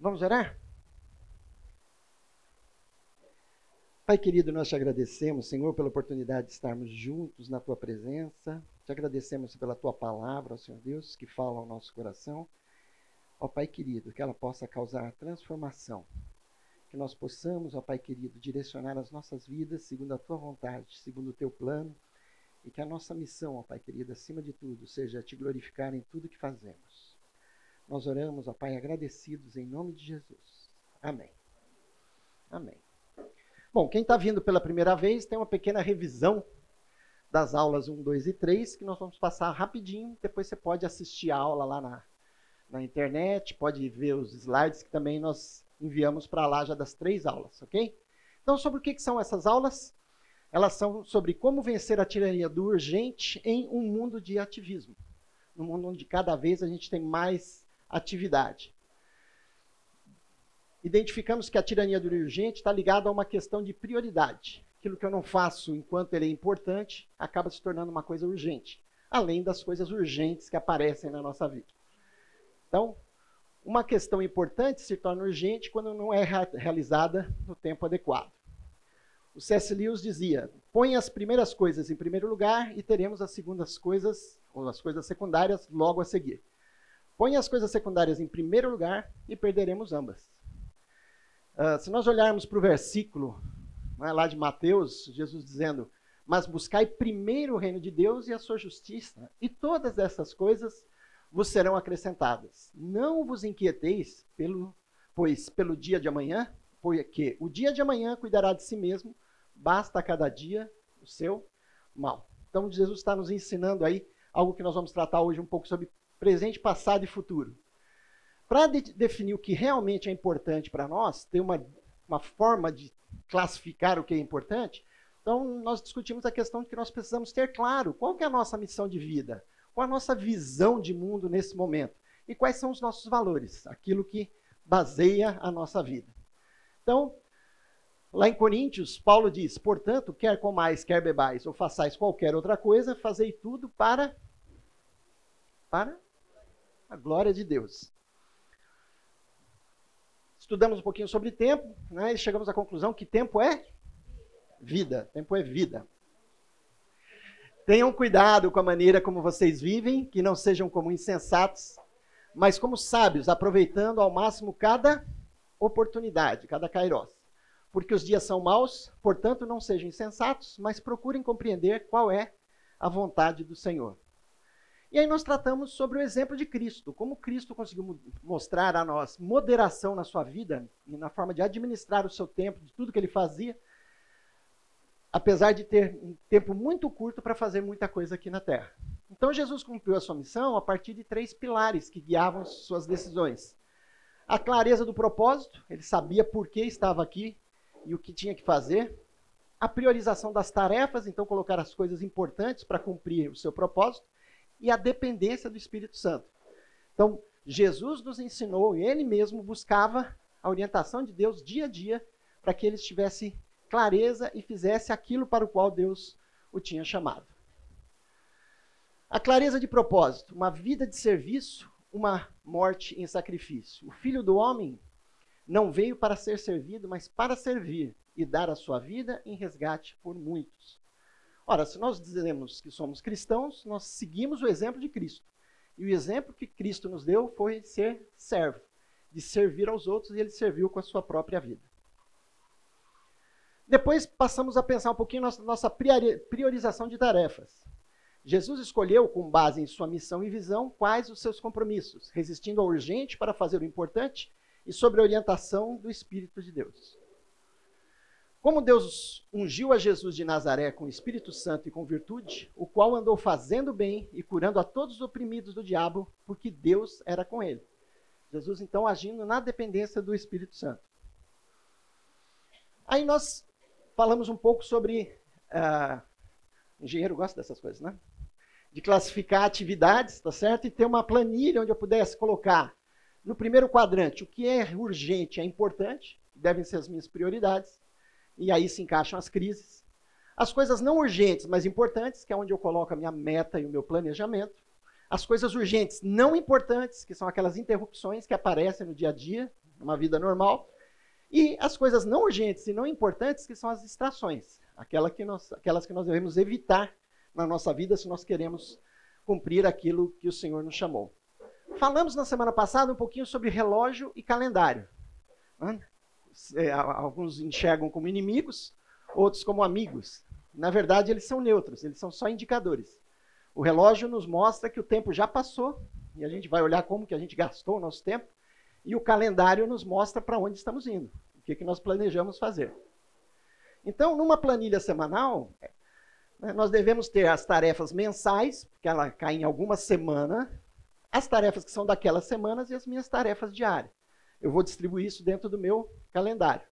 Vamos orar? Pai querido, nós te agradecemos, Senhor, pela oportunidade de estarmos juntos na tua presença. Te agradecemos pela tua palavra, Senhor Deus, que fala ao nosso coração. Ó Pai querido, que ela possa causar transformação. Que nós possamos, ó Pai querido, direcionar as nossas vidas segundo a tua vontade, segundo o teu plano. E que a nossa missão, ó Pai querido, acima de tudo, seja te glorificar em tudo que fazemos. Nós oramos, ó Pai, agradecidos em nome de Jesus. Amém. Amém. Bom, quem está vindo pela primeira vez tem uma pequena revisão das aulas 1, 2 e 3, que nós vamos passar rapidinho. Depois você pode assistir a aula lá na, na internet, pode ver os slides que também nós enviamos para lá já das três aulas, ok? Então, sobre o que, que são essas aulas? Elas são sobre como vencer a tirania do urgente em um mundo de ativismo. Um mundo onde cada vez a gente tem mais atividade identificamos que a tirania do urgente está ligada a uma questão de prioridade. Aquilo que eu não faço enquanto ele é importante acaba se tornando uma coisa urgente, além das coisas urgentes que aparecem na nossa vida. Então, uma questão importante se torna urgente quando não é realizada no tempo adequado. O C.S. Lewis dizia: põe as primeiras coisas em primeiro lugar e teremos as segundas coisas, ou as coisas secundárias, logo a seguir. Põe as coisas secundárias em primeiro lugar e perderemos ambas. Uh, se nós olharmos para o versículo é, lá de Mateus, Jesus dizendo: Mas buscai primeiro o reino de Deus e a sua justiça, e todas essas coisas vos serão acrescentadas. Não vos inquieteis, pelo, pois pelo dia de amanhã, porque o dia de amanhã cuidará de si mesmo, basta a cada dia o seu mal. Então Jesus está nos ensinando aí algo que nós vamos tratar hoje um pouco sobre presente, passado e futuro. Para de definir o que realmente é importante para nós, ter uma, uma forma de classificar o que é importante, então nós discutimos a questão de que nós precisamos ter claro qual é a nossa missão de vida, qual a nossa visão de mundo nesse momento e quais são os nossos valores, aquilo que baseia a nossa vida. Então, lá em Coríntios, Paulo diz: portanto, quer comais, quer bebais ou façais qualquer outra coisa, fazei tudo para para a glória de Deus estudamos um pouquinho sobre tempo, né, e chegamos à conclusão que tempo é vida. Tempo é vida. Tenham cuidado com a maneira como vocês vivem, que não sejam como insensatos, mas como sábios, aproveitando ao máximo cada oportunidade, cada kairos. Porque os dias são maus, portanto não sejam insensatos, mas procurem compreender qual é a vontade do Senhor. E aí nós tratamos sobre o exemplo de Cristo, como Cristo conseguiu mostrar a nós moderação na sua vida e na forma de administrar o seu tempo, de tudo que ele fazia, apesar de ter um tempo muito curto para fazer muita coisa aqui na Terra. Então Jesus cumpriu a sua missão a partir de três pilares que guiavam suas decisões. A clareza do propósito, ele sabia por que estava aqui e o que tinha que fazer. A priorização das tarefas, então colocar as coisas importantes para cumprir o seu propósito e a dependência do Espírito Santo. Então, Jesus nos ensinou e ele mesmo buscava a orientação de Deus dia a dia para que ele tivesse clareza e fizesse aquilo para o qual Deus o tinha chamado. A clareza de propósito, uma vida de serviço, uma morte em sacrifício. O filho do homem não veio para ser servido, mas para servir e dar a sua vida em resgate por muitos. Ora, se nós dizemos que somos cristãos, nós seguimos o exemplo de Cristo. E o exemplo que Cristo nos deu foi ser servo, de servir aos outros, e ele serviu com a sua própria vida. Depois passamos a pensar um pouquinho na nossa priorização de tarefas. Jesus escolheu, com base em sua missão e visão, quais os seus compromissos, resistindo ao urgente para fazer o importante e sob a orientação do Espírito de Deus. Como Deus ungiu a Jesus de Nazaré com o Espírito Santo e com virtude, o qual andou fazendo bem e curando a todos os oprimidos do diabo, porque Deus era com ele. Jesus, então, agindo na dependência do Espírito Santo. Aí nós falamos um pouco sobre. Uh, engenheiro gosta dessas coisas, né? De classificar atividades, tá certo? E ter uma planilha onde eu pudesse colocar no primeiro quadrante o que é urgente, é importante, devem ser as minhas prioridades e aí se encaixam as crises. As coisas não urgentes, mas importantes, que é onde eu coloco a minha meta e o meu planejamento. As coisas urgentes não importantes, que são aquelas interrupções que aparecem no dia a dia, numa vida normal. E as coisas não urgentes e não importantes, que são as distrações, aquela que nós, aquelas que nós devemos evitar na nossa vida se nós queremos cumprir aquilo que o Senhor nos chamou. Falamos na semana passada um pouquinho sobre relógio e calendário. É, alguns enxergam como inimigos, outros como amigos. Na verdade, eles são neutros, eles são só indicadores. O relógio nos mostra que o tempo já passou, e a gente vai olhar como que a gente gastou o nosso tempo, e o calendário nos mostra para onde estamos indo, o que, que nós planejamos fazer. Então, numa planilha semanal, né, nós devemos ter as tarefas mensais, que ela cai em alguma semana, as tarefas que são daquelas semanas e as minhas tarefas diárias. Eu vou distribuir isso dentro do meu calendário.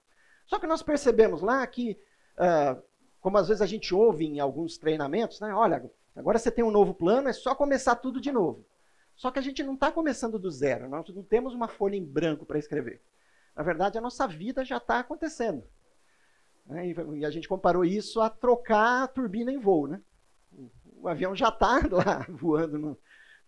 Só que nós percebemos lá que, uh, como às vezes a gente ouve em alguns treinamentos, né? Olha, agora você tem um novo plano, é só começar tudo de novo. Só que a gente não está começando do zero, nós não temos uma folha em branco para escrever. Na verdade, a nossa vida já está acontecendo. Né? E a gente comparou isso a trocar a turbina em voo. Né? O avião já está lá voando. No,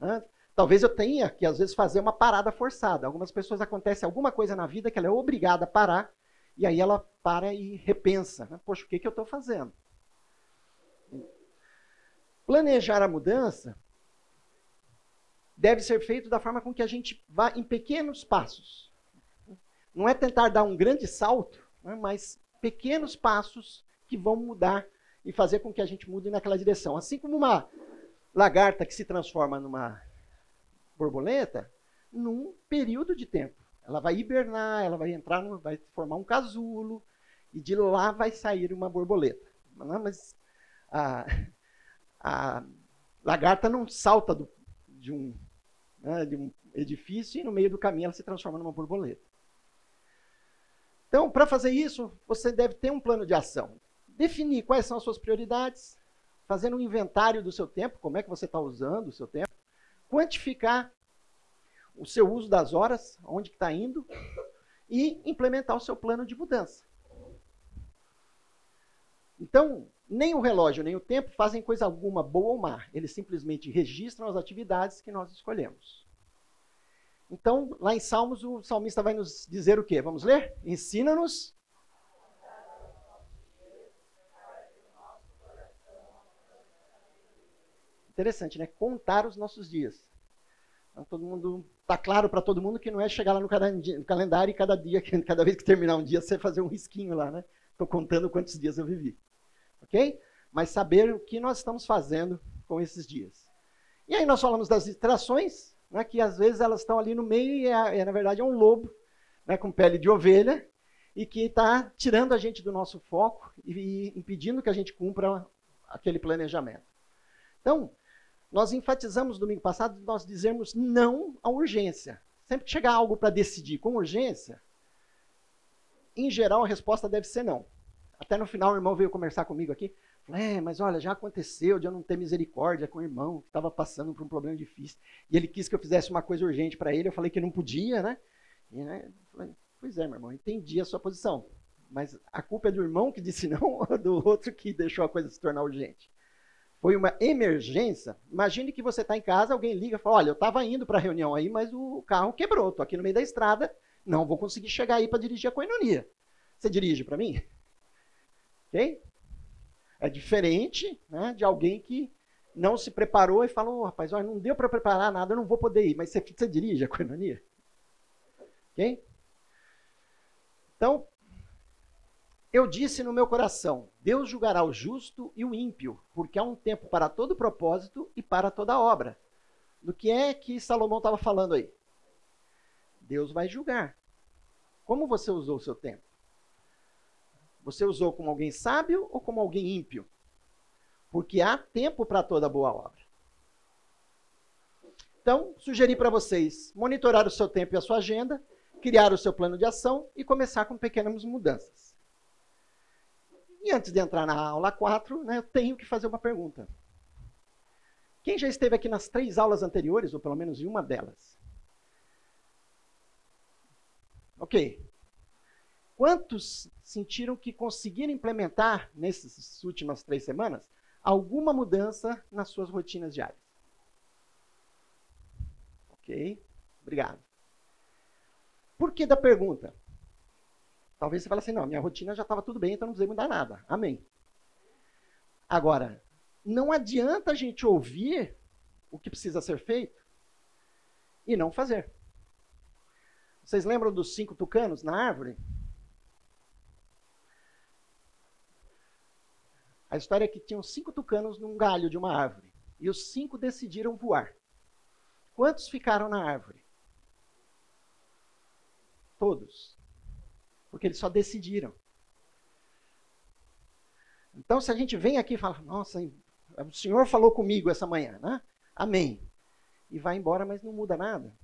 né? Talvez eu tenha que, às vezes, fazer uma parada forçada. Algumas pessoas acontece alguma coisa na vida que ela é obrigada a parar, e aí ela para e repensa. Né? Poxa, o que, que eu estou fazendo? Planejar a mudança deve ser feito da forma com que a gente vá em pequenos passos. Não é tentar dar um grande salto, né, mas pequenos passos que vão mudar e fazer com que a gente mude naquela direção. Assim como uma lagarta que se transforma numa borboleta, num período de tempo. Ela vai hibernar, ela vai entrar, no, vai formar um casulo, e de lá vai sair uma borboleta. Mas a, a lagarta não salta do, de um né, de um edifício e no meio do caminho ela se transforma numa borboleta. Então, para fazer isso, você deve ter um plano de ação. Definir quais são as suas prioridades, fazendo um inventário do seu tempo, como é que você está usando o seu tempo, quantificar o seu uso das horas, onde está indo, e implementar o seu plano de mudança. Então, nem o relógio nem o tempo fazem coisa alguma boa ou má. Eles simplesmente registram as atividades que nós escolhemos. Então, lá em Salmos, o salmista vai nos dizer o quê? Vamos ler? Ensina-nos. Interessante, né? Contar os nossos dias. Então, todo mundo está claro para todo mundo que não é chegar lá no calendário e cada dia, cada vez que terminar um dia, você fazer um risquinho lá, né? Estou contando quantos dias eu vivi ok? Mas saber o que nós estamos fazendo com esses dias. E aí nós falamos das distrações, né, que às vezes elas estão ali no meio e, é, é na verdade é um lobo né, com pele de ovelha e que está tirando a gente do nosso foco e impedindo que a gente cumpra aquele planejamento. Então, nós enfatizamos domingo passado nós dizermos não à urgência. Sempre que chegar algo para decidir com urgência, em geral a resposta deve ser não. Até no final o irmão veio conversar comigo aqui. Falei, é, mas olha, já aconteceu de eu não ter misericórdia com o irmão que estava passando por um problema difícil. E ele quis que eu fizesse uma coisa urgente para ele. Eu falei que não podia, né? E, né? Falei, pois é, meu irmão, entendi a sua posição. Mas a culpa é do irmão que disse não ou do outro que deixou a coisa se tornar urgente? Foi uma emergência. Imagine que você está em casa, alguém liga e fala: Olha, eu estava indo para a reunião aí, mas o carro quebrou, estou aqui no meio da estrada, não vou conseguir chegar aí para dirigir a coinonia. Você dirige para mim? Ok? É diferente né, de alguém que não se preparou e falou, oh, rapaz, olha, não deu para preparar nada, eu não vou poder ir. Mas você, você dirige a coinonia? Ok? Então, eu disse no meu coração: Deus julgará o justo e o ímpio, porque há um tempo para todo propósito e para toda obra. Do que é que Salomão estava falando aí? Deus vai julgar. Como você usou o seu tempo? Você usou como alguém sábio ou como alguém ímpio? Porque há tempo para toda boa obra. Então, sugeri para vocês monitorar o seu tempo e a sua agenda, criar o seu plano de ação e começar com pequenas mudanças. E antes de entrar na aula 4, né, eu tenho que fazer uma pergunta. Quem já esteve aqui nas três aulas anteriores, ou pelo menos em uma delas? Ok. Quantos sentiram que conseguiram implementar, nessas últimas três semanas, alguma mudança nas suas rotinas diárias? Ok? Obrigado. Por que da pergunta? Talvez você fale assim, não, minha rotina já estava tudo bem, então não precisa mudar nada. Amém. Agora, não adianta a gente ouvir o que precisa ser feito e não fazer. Vocês lembram dos cinco tucanos na árvore? A história é que tinham cinco tucanos num galho de uma árvore. E os cinco decidiram voar. Quantos ficaram na árvore? Todos. Porque eles só decidiram. Então, se a gente vem aqui e fala, nossa, o Senhor falou comigo essa manhã, né? Amém. E vai embora, mas não muda nada.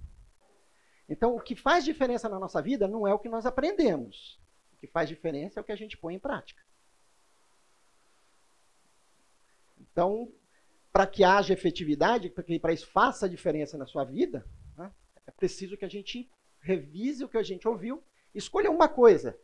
Então, o que faz diferença na nossa vida não é o que nós aprendemos. O que faz diferença é o que a gente põe em prática. Então, para que haja efetividade, para que para isso faça diferença na sua vida, né, é preciso que a gente revise o que a gente ouviu, escolha uma coisa.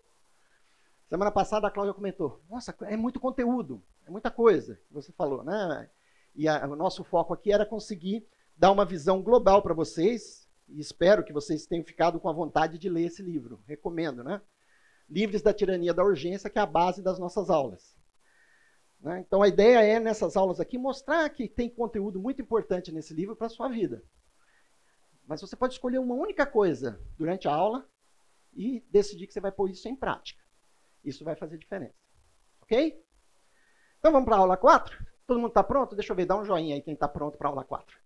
Semana passada a Cláudia comentou: Nossa, é muito conteúdo, é muita coisa que você falou, né? E a, o nosso foco aqui era conseguir dar uma visão global para vocês, e espero que vocês tenham ficado com a vontade de ler esse livro. Recomendo, né? Livres da Tirania da Urgência, que é a base das nossas aulas. Né? Então a ideia é, nessas aulas aqui, mostrar que tem conteúdo muito importante nesse livro para a sua vida. Mas você pode escolher uma única coisa durante a aula e decidir que você vai pôr isso em prática. Isso vai fazer diferença. Ok? Então vamos para a aula 4? Todo mundo está pronto? Deixa eu ver, dá um joinha aí quem está pronto para a aula 4.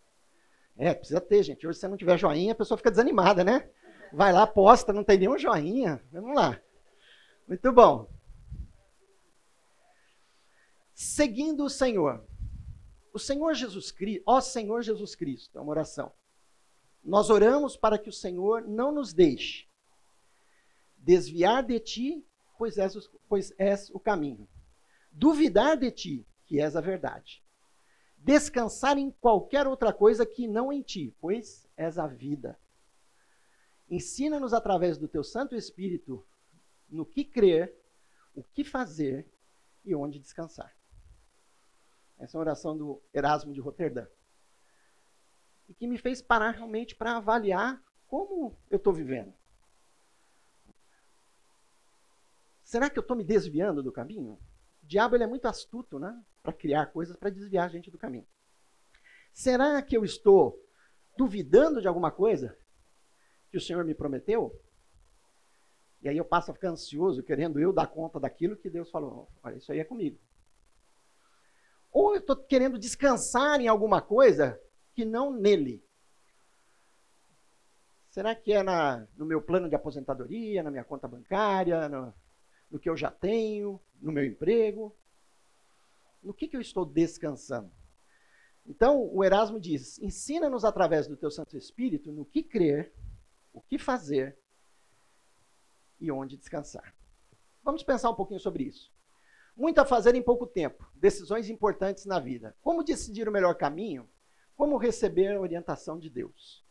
É, precisa ter, gente. Hoje, se você não tiver joinha, a pessoa fica desanimada, né? Vai lá, posta, não tem nenhum joinha. Vamos lá. Muito bom seguindo o Senhor. O Senhor Jesus Cristo, ó Senhor Jesus Cristo, é uma oração. Nós oramos para que o Senhor não nos deixe desviar de ti, pois és, pois és o caminho. Duvidar de ti, que és a verdade. Descansar em qualquer outra coisa que não em ti, pois és a vida. Ensina-nos através do teu Santo Espírito no que crer, o que fazer e onde descansar. Essa é uma oração do Erasmo de Roterdã. E que me fez parar realmente para avaliar como eu estou vivendo. Será que eu estou me desviando do caminho? O diabo ele é muito astuto né? para criar coisas para desviar a gente do caminho. Será que eu estou duvidando de alguma coisa que o Senhor me prometeu? E aí eu passo a ficar ansioso, querendo eu dar conta daquilo que Deus falou. Olha, isso aí é comigo. Ou eu estou querendo descansar em alguma coisa que não nele. Será que é na, no meu plano de aposentadoria, na minha conta bancária, no, no que eu já tenho, no meu emprego? No que, que eu estou descansando? Então, o Erasmo diz: ensina-nos através do teu Santo Espírito no que crer, o que fazer e onde descansar. Vamos pensar um pouquinho sobre isso. Muito a fazer em pouco tempo. Decisões importantes na vida. Como decidir o melhor caminho? Como receber a orientação de Deus?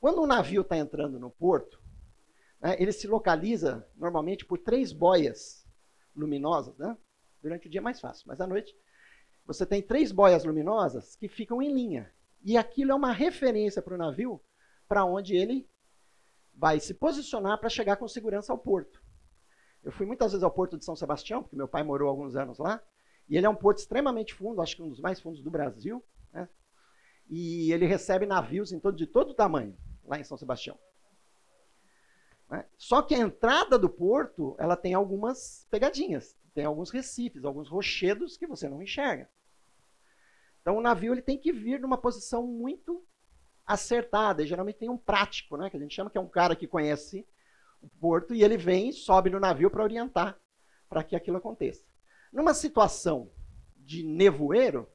Quando um navio está entrando no porto, né, ele se localiza normalmente por três boias luminosas. Né? Durante o dia é mais fácil, mas à noite você tem três boias luminosas que ficam em linha. E aquilo é uma referência para o navio para onde ele vai se posicionar para chegar com segurança ao porto. Eu fui muitas vezes ao Porto de São Sebastião, porque meu pai morou alguns anos lá, e ele é um porto extremamente fundo, acho que um dos mais fundos do Brasil, né? e ele recebe navios em todo, de todo tamanho, lá em São Sebastião. Né? Só que a entrada do porto, ela tem algumas pegadinhas, tem alguns recifes, alguns rochedos que você não enxerga. Então o navio ele tem que vir numa posição muito acertada, e geralmente tem um prático, né, que a gente chama que é um cara que conhece o porto e ele vem e sobe no navio para orientar para que aquilo aconteça. Numa situação de nevoeiro,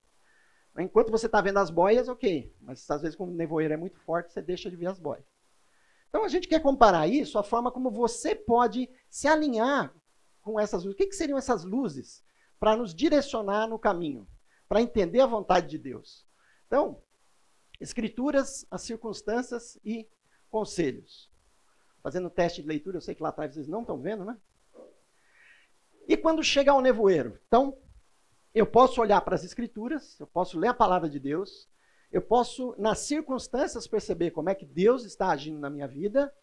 enquanto você está vendo as boias, ok, mas às vezes quando o nevoeiro é muito forte, você deixa de ver as boias. Então a gente quer comparar isso à forma como você pode se alinhar com essas luzes. O que, que seriam essas luzes para nos direcionar no caminho, para entender a vontade de Deus? Então, escrituras, as circunstâncias e conselhos fazendo teste de leitura, eu sei que lá atrás vocês não estão vendo, né? E quando chega ao nevoeiro? Então, eu posso olhar para as escrituras, eu posso ler a palavra de Deus, eu posso, nas circunstâncias, perceber como é que Deus está agindo na minha vida,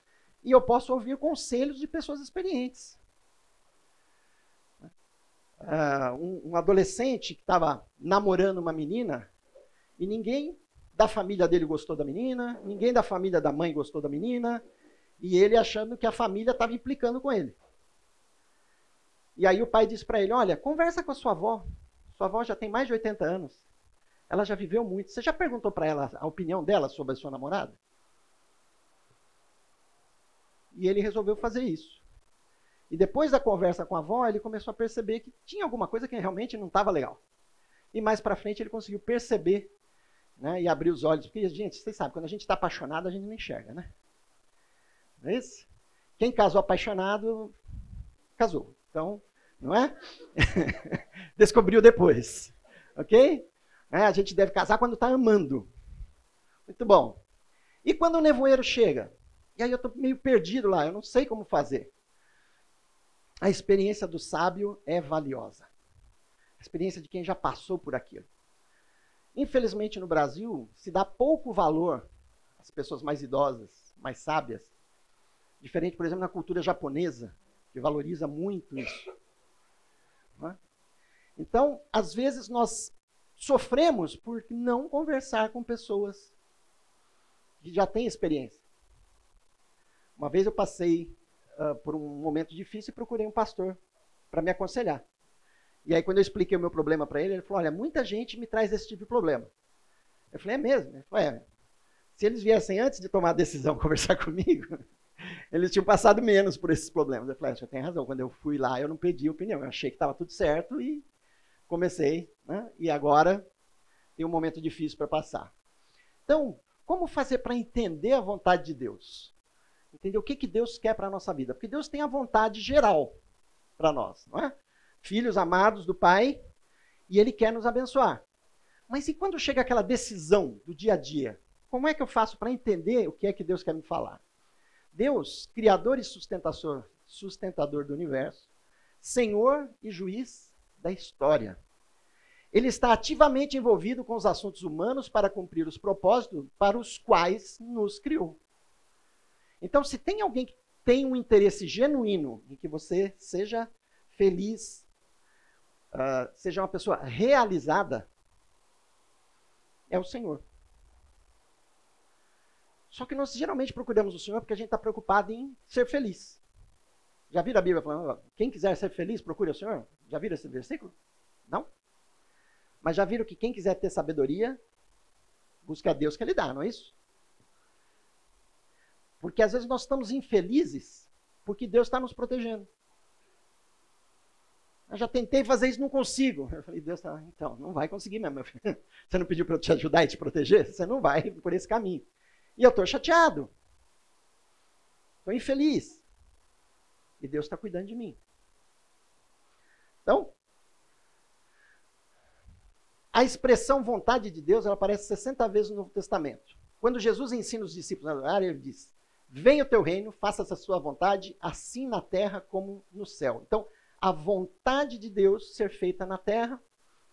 e eu posso ouvir conselhos de pessoas experientes. Uh, um, um adolescente que estava namorando uma menina e ninguém da família dele gostou da menina, ninguém da família da mãe gostou da menina, e ele achando que a família estava implicando com ele. E aí o pai disse para ele: Olha, conversa com a sua avó. Sua avó já tem mais de 80 anos. Ela já viveu muito. Você já perguntou para ela a opinião dela sobre a sua namorada? E ele resolveu fazer isso. E depois da conversa com a avó, ele começou a perceber que tinha alguma coisa que realmente não estava legal. E mais para frente ele conseguiu perceber né, e abrir os olhos. Porque, gente, vocês sabem, quando a gente está apaixonado, a gente não enxerga, né? Não é isso? Quem casou apaixonado, casou. Então, não é? Descobriu depois. Ok? É, a gente deve casar quando está amando. Muito bom. E quando o nevoeiro chega? E aí eu estou meio perdido lá, eu não sei como fazer. A experiência do sábio é valiosa. A experiência de quem já passou por aquilo. Infelizmente, no Brasil, se dá pouco valor às pessoas mais idosas, mais sábias. Diferente, por exemplo, na cultura japonesa, que valoriza muito isso. É? Então, às vezes, nós sofremos por não conversar com pessoas que já têm experiência. Uma vez eu passei uh, por um momento difícil e procurei um pastor para me aconselhar. E aí, quando eu expliquei o meu problema para ele, ele falou: Olha, muita gente me traz esse tipo de problema. Eu falei: É mesmo? Ele falou: É. Se eles viessem antes de tomar a decisão conversar comigo, eles tinham passado menos por esses problemas. Eu falei: ah, Você tem razão. Quando eu fui lá, eu não pedi opinião. Eu achei que estava tudo certo e comecei. Né? E agora tem um momento difícil para passar. Então, como fazer para entender a vontade de Deus? Entender o que, que Deus quer para a nossa vida. Porque Deus tem a vontade geral para nós, não é? Filhos amados do Pai, e Ele quer nos abençoar. Mas e quando chega aquela decisão do dia a dia? Como é que eu faço para entender o que é que Deus quer me falar? Deus, Criador e sustentador, sustentador do universo, Senhor e juiz da história. Ele está ativamente envolvido com os assuntos humanos para cumprir os propósitos para os quais nos criou. Então, se tem alguém que tem um interesse genuíno em que você seja feliz, uh, seja uma pessoa realizada, é o Senhor. Só que nós geralmente procuramos o Senhor porque a gente está preocupado em ser feliz. Já viram a Bíblia falando, quem quiser ser feliz, procure o Senhor? Já viram esse versículo? Não? Mas já viram que quem quiser ter sabedoria, busca a Deus que Ele dá, não é isso? Porque às vezes nós estamos infelizes porque Deus está nos protegendo. Eu já tentei fazer isso, não consigo. Eu falei, Deus, tá, então, não vai conseguir mesmo. Você não pediu para eu te ajudar e te proteger? Você não vai por esse caminho. E eu estou chateado. Estou infeliz. E Deus está cuidando de mim. Então, a expressão vontade de Deus, ela aparece 60 vezes no Novo Testamento. Quando Jesus ensina os discípulos a orar, ele diz: Venha o teu reino, faça-se a sua vontade, assim na terra como no céu. Então, a vontade de Deus ser feita na terra,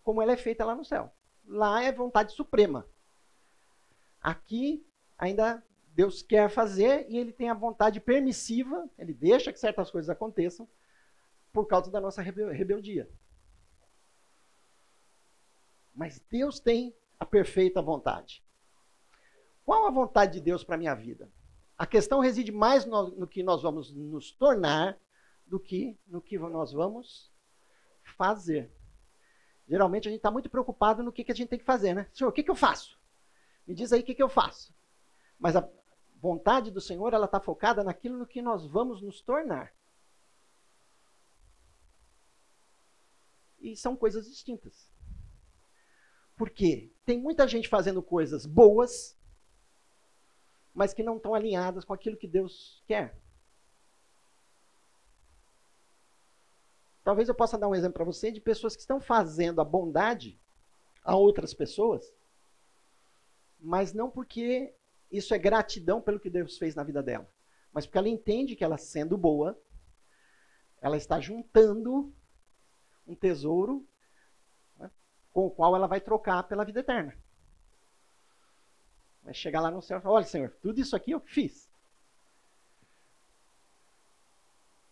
como ela é feita lá no céu. Lá é vontade suprema. Aqui, ainda Deus quer fazer e ele tem a vontade permissiva, ele deixa que certas coisas aconteçam por causa da nossa rebeldia. Mas Deus tem a perfeita vontade. Qual a vontade de Deus para a minha vida? A questão reside mais no, no, que nós vamos nos tornar do que no que nós vamos fazer. Geralmente a gente está muito preocupado no que, que a gente tem que fazer, né? Senhor, o que, que eu faço? Me diz aí o que, que eu faço. Mas a vontade do Senhor, ela está focada naquilo no que nós vamos nos tornar. E são coisas distintas. Porque tem muita gente fazendo coisas boas, mas que não estão alinhadas com aquilo que Deus quer. Talvez eu possa dar um exemplo para você de pessoas que estão fazendo a bondade a outras pessoas, mas não porque isso é gratidão pelo que Deus fez na vida dela, mas porque ela entende que ela sendo boa, ela está juntando um tesouro com o qual ela vai trocar pela vida eterna. Vai chegar lá no céu e falar: Olha, Senhor, tudo isso aqui eu fiz.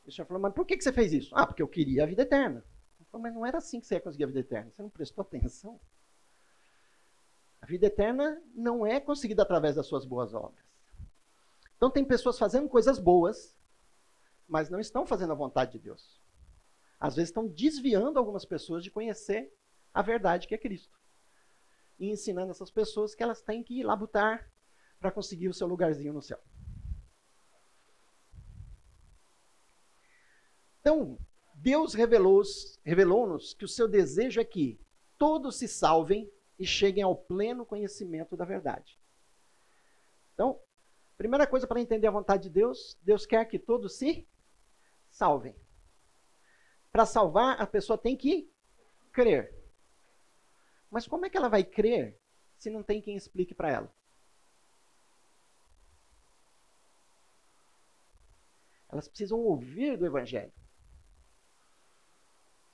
o senhor falou, mas por que você fez isso? Ah, porque eu queria a vida eterna. Eu falei, mas não era assim que você ia conseguir a vida eterna. Você não prestou atenção. A vida eterna não é conseguida através das suas boas obras. Então tem pessoas fazendo coisas boas, mas não estão fazendo a vontade de Deus. Às vezes estão desviando algumas pessoas de conhecer a verdade que é Cristo. E ensinando essas pessoas que elas têm que ir labutar para conseguir o seu lugarzinho no céu. Então, Deus revelou-nos revelou que o seu desejo é que todos se salvem e cheguem ao pleno conhecimento da verdade. Então, primeira coisa para entender a vontade de Deus, Deus quer que todos se salvem. Para salvar, a pessoa tem que crer. Mas como é que ela vai crer se não tem quem explique para ela? Elas precisam ouvir do Evangelho.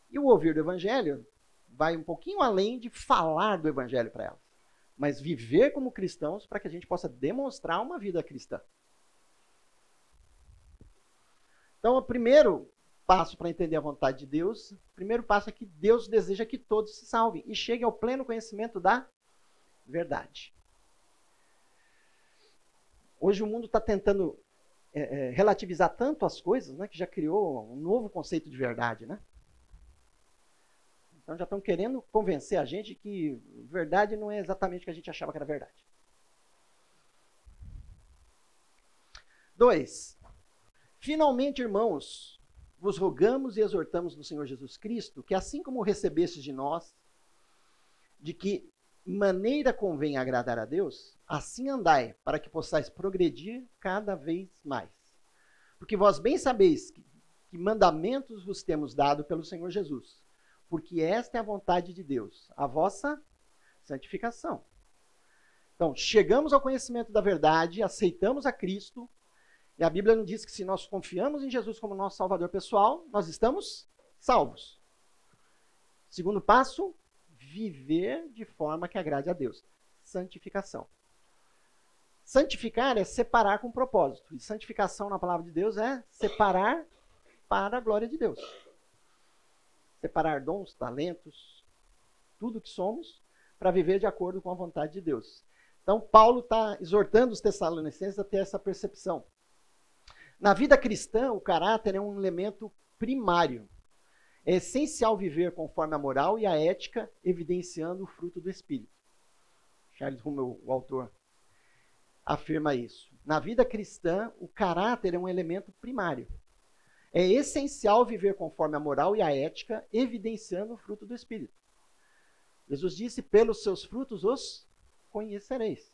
E o ouvir do Evangelho vai um pouquinho além de falar do Evangelho para elas, mas viver como cristãos para que a gente possa demonstrar uma vida cristã. Então, o primeiro passo para entender a vontade de Deus, o primeiro passo é que Deus deseja que todos se salvem e cheguem ao pleno conhecimento da verdade. Hoje o mundo está tentando é, é, relativizar tanto as coisas, né, que já criou um novo conceito de verdade, né? Então já estão querendo convencer a gente que verdade não é exatamente o que a gente achava que era verdade. Dois. Finalmente, irmãos, vos rogamos e exortamos no Senhor Jesus Cristo que, assim como recebestes de nós, de que maneira convém agradar a Deus, assim andai, para que possais progredir cada vez mais. Porque vós bem sabeis que, que mandamentos vos temos dado pelo Senhor Jesus porque esta é a vontade de Deus, a vossa santificação. Então, chegamos ao conhecimento da verdade, aceitamos a Cristo, e a Bíblia nos diz que se nós confiamos em Jesus como nosso Salvador pessoal, nós estamos salvos. Segundo passo, viver de forma que agrade a Deus. Santificação. Santificar é separar com propósito. E santificação na palavra de Deus é separar para a glória de Deus separar dons, talentos, tudo que somos, para viver de acordo com a vontade de Deus. Então, Paulo está exortando os Tessalonicenses a ter essa percepção. Na vida cristã, o caráter é um elemento primário. É essencial viver conforme a moral e a ética, evidenciando o fruto do Espírito. Charles Rummel, o autor, afirma isso. Na vida cristã, o caráter é um elemento primário. É essencial viver conforme a moral e a ética, evidenciando o fruto do Espírito. Jesus disse: pelos seus frutos os conhecereis.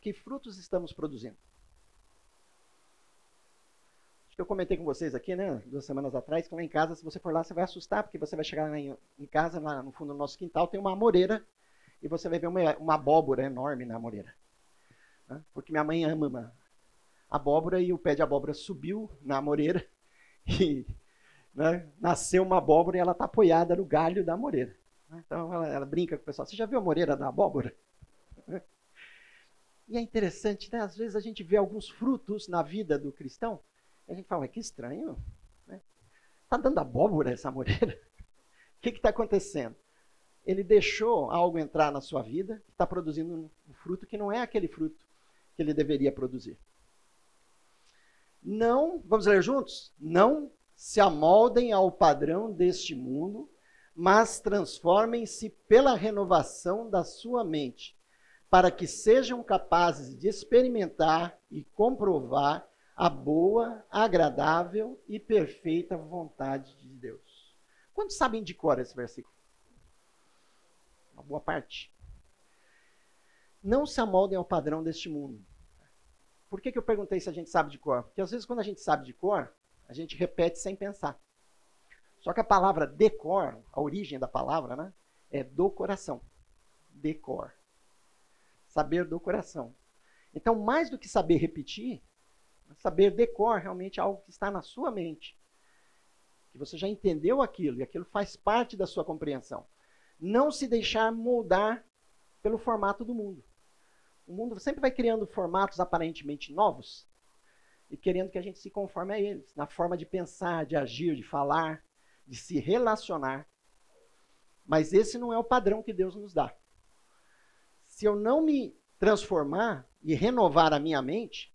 Que frutos estamos produzindo? Acho que eu comentei com vocês aqui, né, duas semanas atrás, que lá em casa, se você for lá, você vai assustar, porque você vai chegar em, em casa, lá no fundo do nosso quintal, tem uma amoreira, e você vai ver uma, uma abóbora enorme na amoreira. Né? Porque minha mãe ama abóbora e o pé de abóbora subiu na amoreira e né, nasceu uma abóbora e ela está apoiada no galho da amoreira. Então ela, ela, brinca com o pessoal: Você já viu a moreira da abóbora? E é interessante, né? Às vezes a gente vê alguns frutos na vida do cristão e a gente fala: Que estranho. Está né? Tá dando abóbora essa moreira? O que está acontecendo? Ele deixou algo entrar na sua vida que está produzindo um fruto que não é aquele fruto que ele deveria produzir. Não, vamos ler juntos? Não se amoldem ao padrão deste mundo, mas transformem-se pela renovação da sua mente, para que sejam capazes de experimentar e comprovar a boa, agradável e perfeita vontade de Deus. Quantos sabem de cor esse versículo? Uma boa parte. Não se amoldem ao padrão deste mundo, por que, que eu perguntei se a gente sabe de cor? Porque às vezes quando a gente sabe de cor, a gente repete sem pensar. Só que a palavra decor, a origem da palavra, né, é do coração. Decor. Saber do coração. Então, mais do que saber repetir, saber decor realmente é algo que está na sua mente. Que você já entendeu aquilo e aquilo faz parte da sua compreensão. Não se deixar moldar pelo formato do mundo. O mundo sempre vai criando formatos aparentemente novos e querendo que a gente se conforme a eles, na forma de pensar, de agir, de falar, de se relacionar. Mas esse não é o padrão que Deus nos dá. Se eu não me transformar e renovar a minha mente,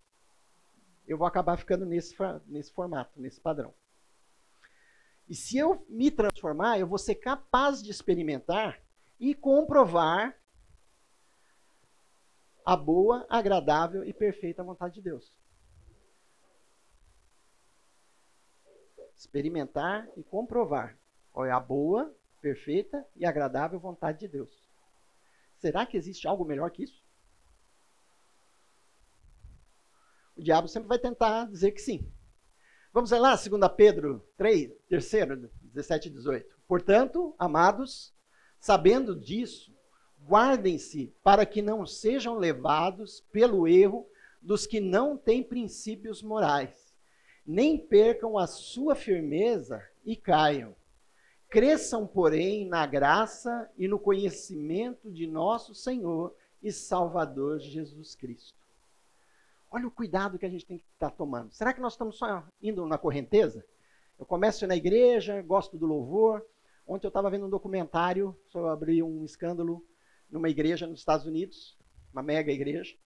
eu vou acabar ficando nesse, nesse formato, nesse padrão. E se eu me transformar, eu vou ser capaz de experimentar e comprovar a boa, agradável e perfeita vontade de Deus. Experimentar e comprovar qual é a boa, perfeita e agradável vontade de Deus. Será que existe algo melhor que isso? O diabo sempre vai tentar dizer que sim. Vamos lá, 2 Pedro 3, 3, 17 e 18. Portanto, amados, sabendo disso, guardem-se para que não sejam levados pelo erro dos que não têm princípios morais, nem percam a sua firmeza e caiam. Cresçam, porém, na graça e no conhecimento de nosso Senhor e Salvador Jesus Cristo. Olha o cuidado que a gente tem que estar tomando. Será que nós estamos só indo na correnteza? Eu começo na igreja, gosto do louvor. Ontem eu estava vendo um documentário sobre um escândalo numa igreja nos Estados Unidos, uma mega igreja,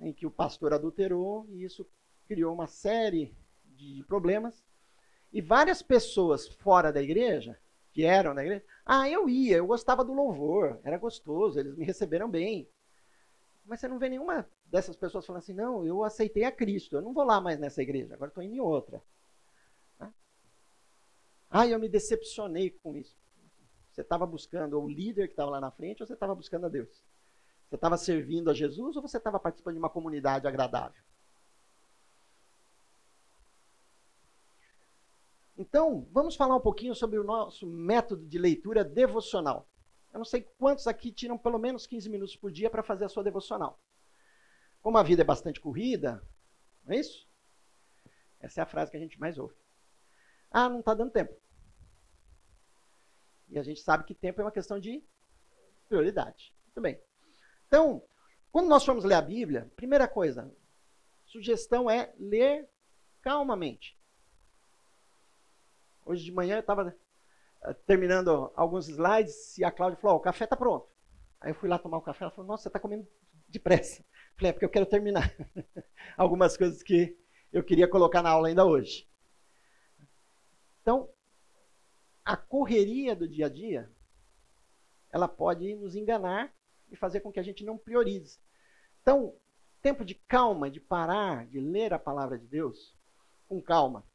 em que o pastor adulterou e isso criou uma série de problemas. E várias pessoas fora da igreja, que eram da igreja, ah, eu ia, eu gostava do louvor, era gostoso, eles me receberam bem. Mas você não vê nenhuma dessas pessoas falando assim, não, eu aceitei a Cristo, eu não vou lá mais nessa igreja, agora estou indo em outra. Ah, eu me decepcionei com isso. Você estava buscando o líder que estava lá na frente ou você estava buscando a Deus? Você estava servindo a Jesus ou você estava participando de uma comunidade agradável? Então, vamos falar um pouquinho sobre o nosso método de leitura devocional. Eu não sei quantos aqui tiram pelo menos 15 minutos por dia para fazer a sua devocional. Como a vida é bastante corrida, não é isso? Essa é a frase que a gente mais ouve. Ah, não está dando tempo. E a gente sabe que tempo é uma questão de prioridade. Muito bem. Então, quando nós formos ler a Bíblia, primeira coisa, sugestão é ler calmamente. Hoje de manhã eu estava uh, terminando alguns slides e a Cláudia falou: oh, o café está pronto. Aí eu fui lá tomar o café. Ela falou: Nossa, você está comendo depressa. Eu falei: É porque eu quero terminar algumas coisas que eu queria colocar na aula ainda hoje. Então, a correria do dia a dia, ela pode nos enganar e fazer com que a gente não priorize. Então, tempo de calma, de parar, de ler a palavra de Deus com calma.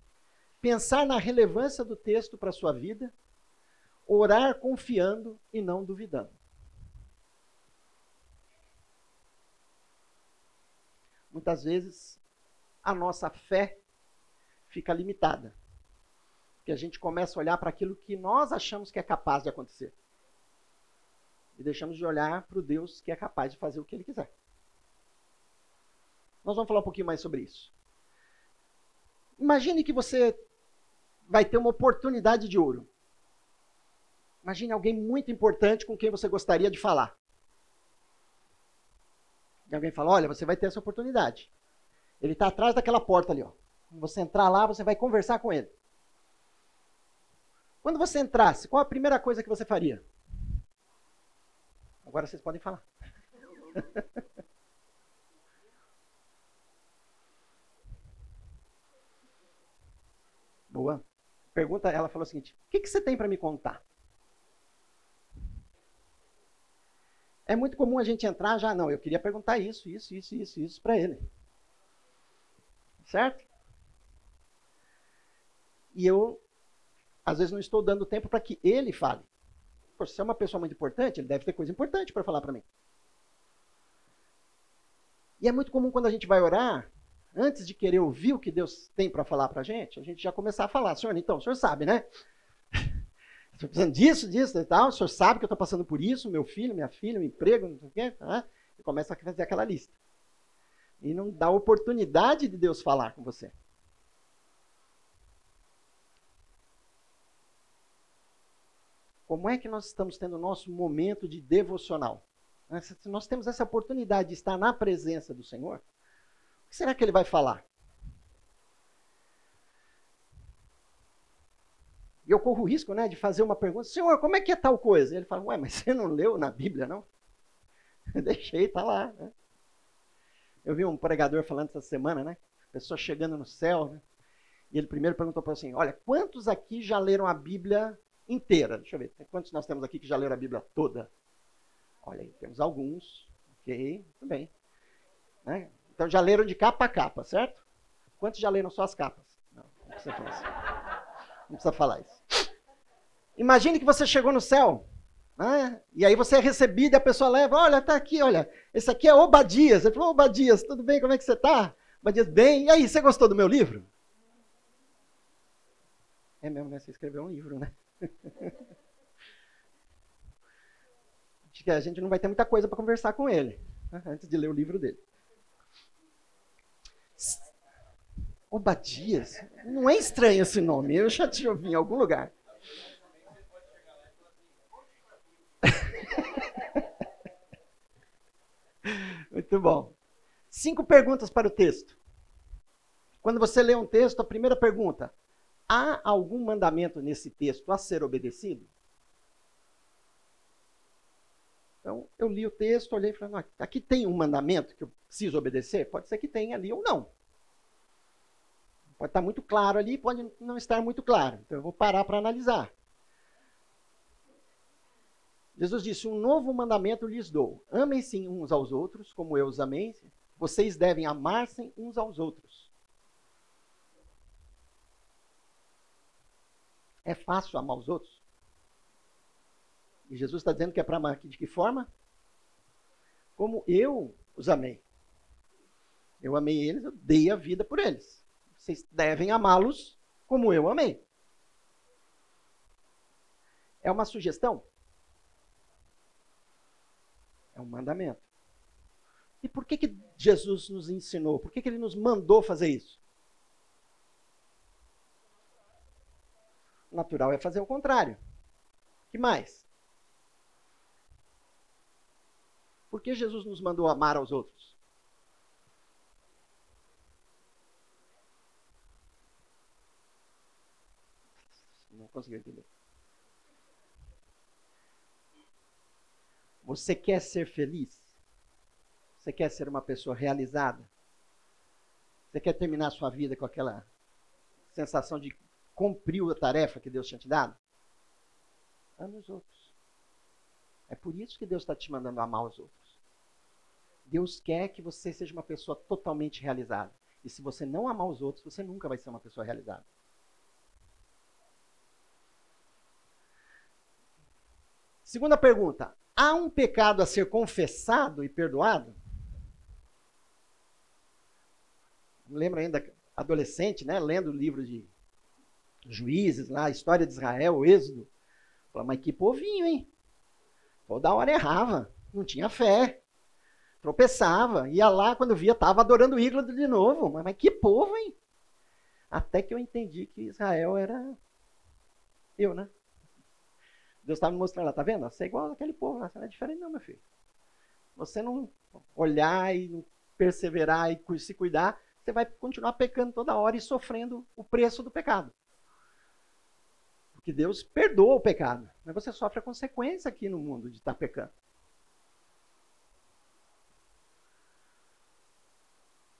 Pensar na relevância do texto para a sua vida, orar confiando e não duvidando. Muitas vezes a nossa fé fica limitada que a gente começa a olhar para aquilo que nós achamos que é capaz de acontecer. E deixamos de olhar para o Deus que é capaz de fazer o que ele quiser. Nós vamos falar um pouquinho mais sobre isso. Imagine que você vai ter uma oportunidade de ouro. Imagine alguém muito importante com quem você gostaria de falar. E alguém fala: Olha, você vai ter essa oportunidade. Ele está atrás daquela porta ali. Ó. Quando você entrar lá, você vai conversar com ele. Quando você entrasse, qual a primeira coisa que você faria? Agora vocês podem falar. Boa. Pergunta, ela falou o seguinte: o que, que você tem para me contar? É muito comum a gente entrar já, não, eu queria perguntar isso, isso, isso, isso, isso para ele. Certo? E eu às vezes não estou dando tempo para que ele fale. Poxa, se é uma pessoa muito importante, ele deve ter coisa importante para falar para mim. E é muito comum quando a gente vai orar, antes de querer ouvir o que Deus tem para falar para a gente, a gente já começar a falar, Senhor, então, o Senhor sabe, né? Estou precisando disso, disso e tal, o Senhor sabe que eu estou passando por isso, meu filho, minha filha, meu emprego, não sei o quê. Tá? E começa a fazer aquela lista. E não dá oportunidade de Deus falar com você. Como é que nós estamos tendo o nosso momento de devocional? Né? Se nós temos essa oportunidade de estar na presença do Senhor, o que será que ele vai falar? E eu corro o risco né, de fazer uma pergunta: Senhor, como é que é tal coisa? Ele fala: Ué, mas você não leu na Bíblia, não? Deixei, tá lá. Né? Eu vi um pregador falando essa semana, né? Pessoa chegando no céu, né? E ele primeiro perguntou para assim: Olha, quantos aqui já leram a Bíblia inteira? Deixa eu ver, quantos nós temos aqui que já leram a Bíblia toda? Olha aí, temos alguns. Ok, muito bem. Né? Então já leram de capa a capa, certo? Quantos já leram só as capas? Não, não precisa falar isso. Não precisa falar isso. Imagine que você chegou no céu, né? e aí você é recebido e a pessoa leva, olha, tá aqui, olha, esse aqui é Obadias. Ele falou, Obadias, tudo bem, como é que você tá? Obadias, bem, e aí, você gostou do meu livro? É mesmo, né? Você escreveu um livro, né? Acho que a gente não vai ter muita coisa para conversar com ele, né? antes de ler o livro dele. Obadias? Não é estranho esse nome, eu já te ouvi em algum lugar. Muito bom. Cinco perguntas para o texto. Quando você lê um texto, a primeira pergunta: há algum mandamento nesse texto a ser obedecido? Então, eu li o texto, olhei e falei: aqui tem um mandamento que eu preciso obedecer? Pode ser que tenha ali ou não. Pode estar muito claro ali, pode não estar muito claro. Então, eu vou parar para analisar. Jesus disse: Um novo mandamento lhes dou. Amem-se uns aos outros, como eu os amei. Vocês devem amar-se uns aos outros. É fácil amar os outros? E Jesus está dizendo que é para amar de que forma? Como eu os amei. Eu amei eles, eu dei a vida por eles. Vocês devem amá-los como eu amei. É uma sugestão? É um mandamento. E por que, que Jesus nos ensinou? Por que, que ele nos mandou fazer isso? Natural é fazer o contrário. que mais? Por que Jesus nos mandou amar aos outros? Não consegui entender. Você quer ser feliz? Você quer ser uma pessoa realizada? Você quer terminar sua vida com aquela sensação de cumpriu a tarefa que Deus tinha te dado? Ame os outros. É por isso que Deus está te mandando amar os outros. Deus quer que você seja uma pessoa totalmente realizada. E se você não amar os outros, você nunca vai ser uma pessoa realizada. Segunda pergunta: há um pecado a ser confessado e perdoado? Lembro ainda, adolescente, né, lendo o livro de Juízes, lá, a história de Israel, o Êxodo. Falei, mas que povinho, hein? Toda hora errava, não tinha fé. Tropeçava, ia lá, quando via, estava adorando o ídolo de novo. Mas, mas que povo, hein? Até que eu entendi que Israel era eu, né? Deus estava me mostrando lá, tá vendo? Você é igual aquele povo lá, você não é diferente não, meu filho. Você não olhar e perseverar e se cuidar, você vai continuar pecando toda hora e sofrendo o preço do pecado. Porque Deus perdoa o pecado, mas você sofre a consequência aqui no mundo de estar pecando.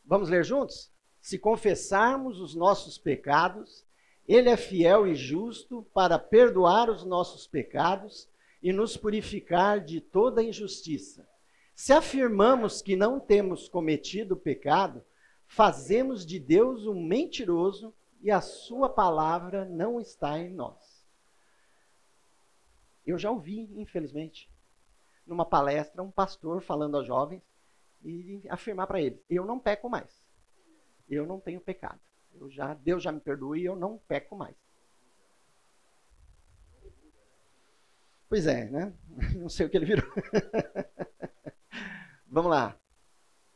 Vamos ler juntos? Se confessarmos os nossos pecados, ele é fiel e justo para perdoar os nossos pecados e nos purificar de toda injustiça. Se afirmamos que não temos cometido pecado, fazemos de Deus um mentiroso e a sua palavra não está em nós. Eu já ouvi, infelizmente, numa palestra, um pastor falando aos jovens e afirmar para eles: Eu não peco mais. Eu não tenho pecado. Eu já, Deus já me perdoou e eu não peco mais. Pois é, né? Não sei o que ele virou. Vamos lá.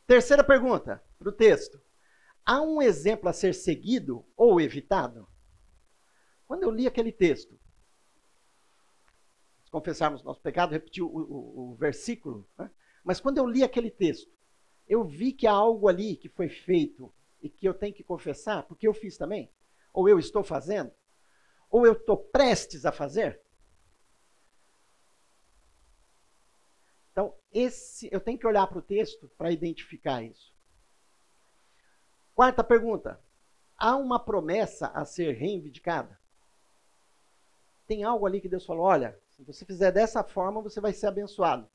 Terceira pergunta para o texto. Há um exemplo a ser seguido ou evitado? Quando eu li aquele texto, confessarmos nosso pecado, repetiu o, o, o versículo, né? Mas quando eu li aquele texto, eu vi que há algo ali que foi feito e que eu tenho que confessar, porque eu fiz também, ou eu estou fazendo, ou eu estou prestes a fazer. Então, esse, eu tenho que olhar para o texto para identificar isso. Quarta pergunta: há uma promessa a ser reivindicada? Tem algo ali que Deus falou: olha, se você fizer dessa forma, você vai ser abençoado.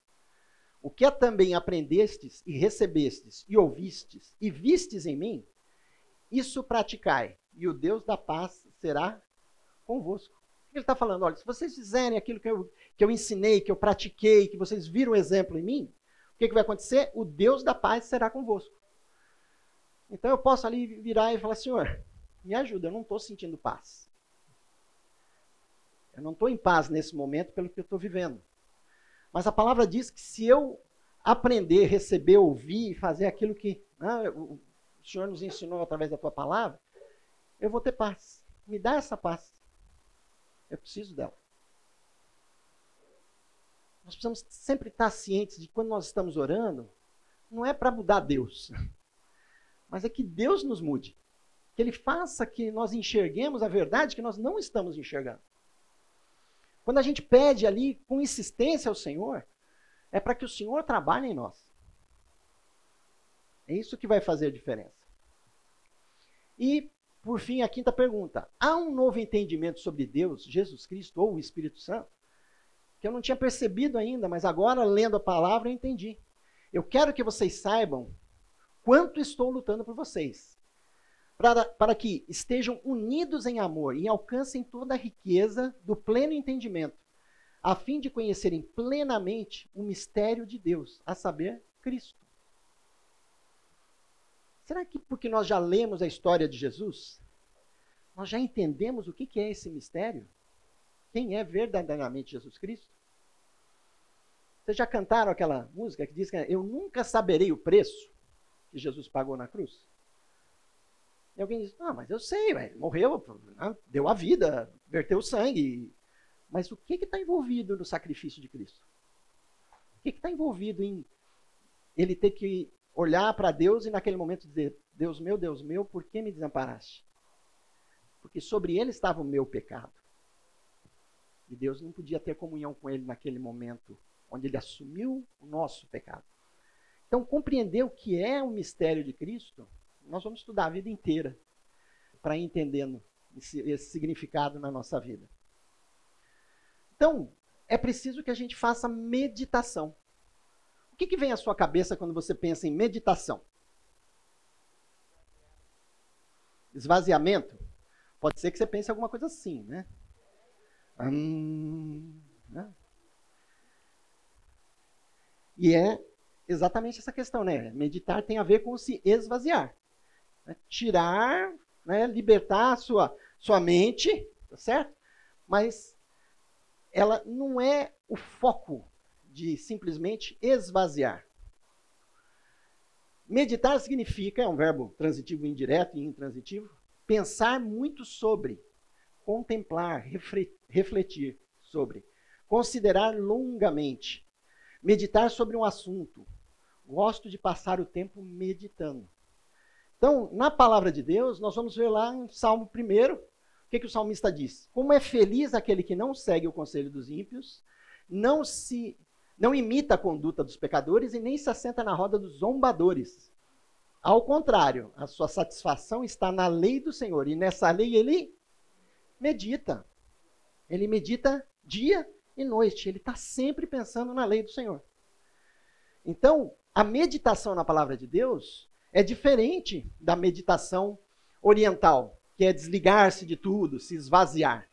O que é também aprendestes e recebestes e ouvistes e vistes em mim, isso praticai, e o Deus da paz será convosco. Ele está falando, olha, se vocês fizerem aquilo que eu, que eu ensinei, que eu pratiquei, que vocês viram exemplo em mim, o que, que vai acontecer? O Deus da paz será convosco. Então eu posso ali virar e falar, Senhor, me ajuda, eu não estou sentindo paz. Eu não estou em paz nesse momento pelo que eu estou vivendo. Mas a palavra diz que se eu aprender, receber, ouvir e fazer aquilo que né, o Senhor nos ensinou através da tua palavra, eu vou ter paz. Me dá essa paz. Eu preciso dela. Nós precisamos sempre estar cientes de quando nós estamos orando, não é para mudar Deus, mas é que Deus nos mude. Que Ele faça que nós enxerguemos a verdade que nós não estamos enxergando. Quando a gente pede ali com insistência ao Senhor, é para que o Senhor trabalhe em nós. É isso que vai fazer a diferença. E, por fim, a quinta pergunta: há um novo entendimento sobre Deus, Jesus Cristo ou o Espírito Santo? Que eu não tinha percebido ainda, mas agora, lendo a palavra, eu entendi. Eu quero que vocês saibam quanto estou lutando por vocês para, para que estejam unidos em amor e alcancem toda a riqueza do pleno entendimento, a fim de conhecerem plenamente o mistério de Deus, a saber, Cristo. Será que porque nós já lemos a história de Jesus, nós já entendemos o que é esse mistério? Quem é verdadeiramente Jesus Cristo? Vocês já cantaram aquela música que diz que eu nunca saberei o preço que Jesus pagou na cruz? E alguém diz, ah, mas eu sei, véio, morreu, né, deu a vida, verteu sangue. Mas o que está envolvido no sacrifício de Cristo? O que está envolvido em ele ter que olhar para Deus e naquele momento dizer, Deus meu, Deus meu, por que me desamparaste? Porque sobre ele estava o meu pecado. E Deus não podia ter comunhão com ele naquele momento, onde ele assumiu o nosso pecado. Então, compreender o que é o mistério de Cristo nós vamos estudar a vida inteira para ir entendendo esse, esse significado na nossa vida. Então, é preciso que a gente faça meditação. O que, que vem à sua cabeça quando você pensa em meditação? Esvaziamento? Pode ser que você pense alguma coisa assim, né? Hum, né? E é exatamente essa questão, né? Meditar tem a ver com se esvaziar né? tirar, né? libertar a sua, sua mente, tá certo? Mas ela não é o foco de simplesmente esvaziar. Meditar significa, é um verbo transitivo indireto e intransitivo, pensar muito sobre, contemplar, refletir sobre, considerar longamente, meditar sobre um assunto. Gosto de passar o tempo meditando. Então, na palavra de Deus, nós vamos ver lá em Salmo 1, o que, que o salmista diz? Como é feliz aquele que não segue o conselho dos ímpios, não se não imita a conduta dos pecadores e nem se assenta na roda dos zombadores. Ao contrário, a sua satisfação está na lei do Senhor, e nessa lei ele medita. Ele medita dia e noite, ele está sempre pensando na lei do Senhor. Então, a meditação na palavra de Deus é diferente da meditação oriental, que é desligar-se de tudo, se esvaziar.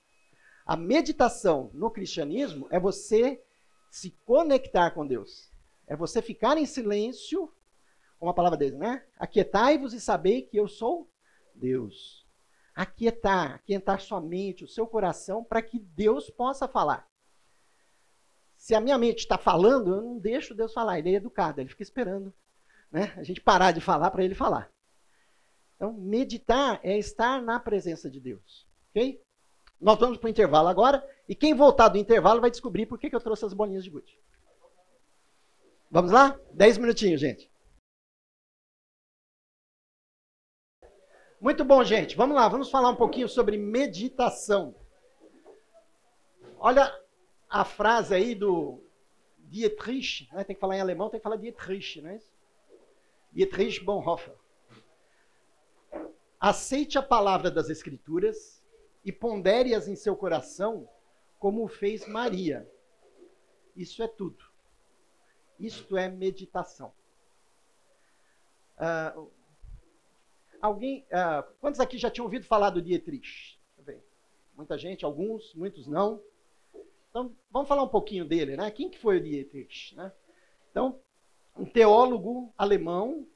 A meditação no cristianismo é você se conectar com Deus. É você ficar em silêncio, como a palavra dele, né? Aquietai-vos e sabei que eu sou Deus. Aquietar, aquietar sua mente, o seu coração, para que Deus possa falar. Se a minha mente está falando, eu não deixo Deus falar. Ele é educado, ele fica esperando né? A gente parar de falar para ele falar. Então, meditar é estar na presença de Deus. Ok? Nós vamos para o intervalo agora. E quem voltar do intervalo vai descobrir por que, eu trouxe as bolinhas de gude. Vamos lá? Dez minutinhos, gente. Muito bom, gente. Vamos lá, vamos falar um pouquinho sobre meditação. Olha a frase aí do Dietrich, né? tem que falar em alemão, tem que falar Dietrich, não é isso? Dietrich Bonhoeffer. Aceite a palavra das Escrituras e pondere-as em seu coração, como fez Maria. Isso é tudo. Isto é meditação. Uh, Alguém, uh, quantos aqui já tinham ouvido falar do Dietrich? Muita gente, alguns, muitos não. Então, vamos falar um pouquinho dele, né? Quem que foi o Dietrich? Né? Então, um teólogo alemão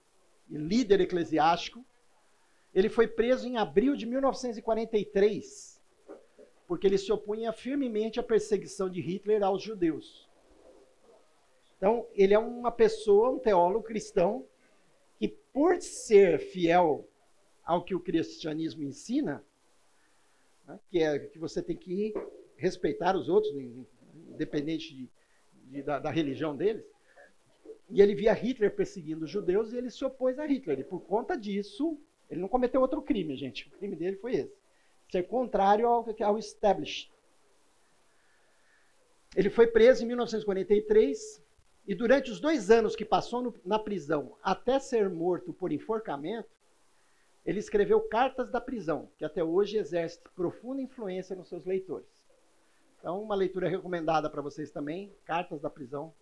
e líder eclesiástico. Ele foi preso em abril de 1943, porque ele se opunha firmemente à perseguição de Hitler aos judeus. Então, ele é uma pessoa, um teólogo cristão, que por ser fiel ao que o cristianismo ensina, né, que é que você tem que respeitar os outros, independente de, de, da, da, religião deles. E ele via Hitler perseguindo os judeus e ele se opôs a Hitler. E por conta disso, ele não cometeu outro crime, gente. O crime dele foi esse: ser contrário ao, ao establishment. Ele foi preso em 1943 e durante os dois anos que passou no, na prisão, até ser morto por enforcamento, ele escreveu Cartas da Prisão, que até hoje exerce profunda influência nos seus leitores. Então, uma leitura recomendada para vocês também, Cartas da Prisão,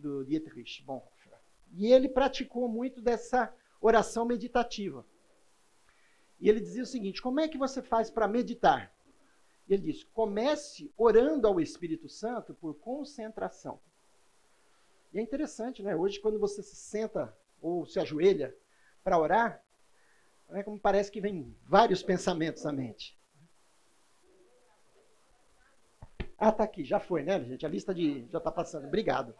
do Dietrich Bonhoeffer. E ele praticou muito dessa oração meditativa. E ele dizia o seguinte: como é que você faz para meditar? Ele diz: comece orando ao Espírito Santo por concentração. E é interessante, né? Hoje, quando você se senta ou se ajoelha para orar, é como parece que vem vários pensamentos à mente. Ah, tá aqui, já foi, né, gente? A lista de já está passando. Obrigado.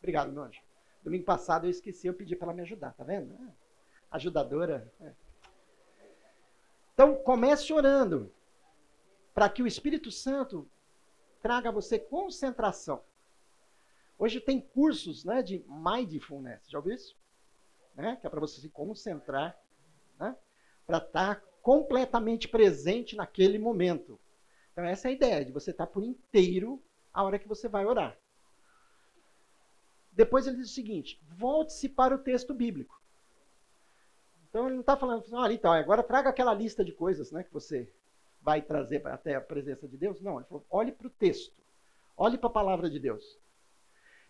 Obrigado, meu anjo. Domingo passado eu esqueci, eu pedi para ela me ajudar, tá vendo? É. Ajudadora. É. Então, comece orando para que o Espírito Santo traga a você concentração. Hoje tem cursos né, de mindfulness, já ouviu isso? Né? Que é para você se concentrar né? para estar tá completamente presente naquele momento. Então, essa é a ideia, de você estar tá por inteiro a hora que você vai orar. Depois ele diz o seguinte: volte-se para o texto bíblico. Então ele não está falando, olha, então, agora traga aquela lista de coisas né, que você vai trazer até a presença de Deus. Não, ele falou, olhe para o texto, olhe para a palavra de Deus.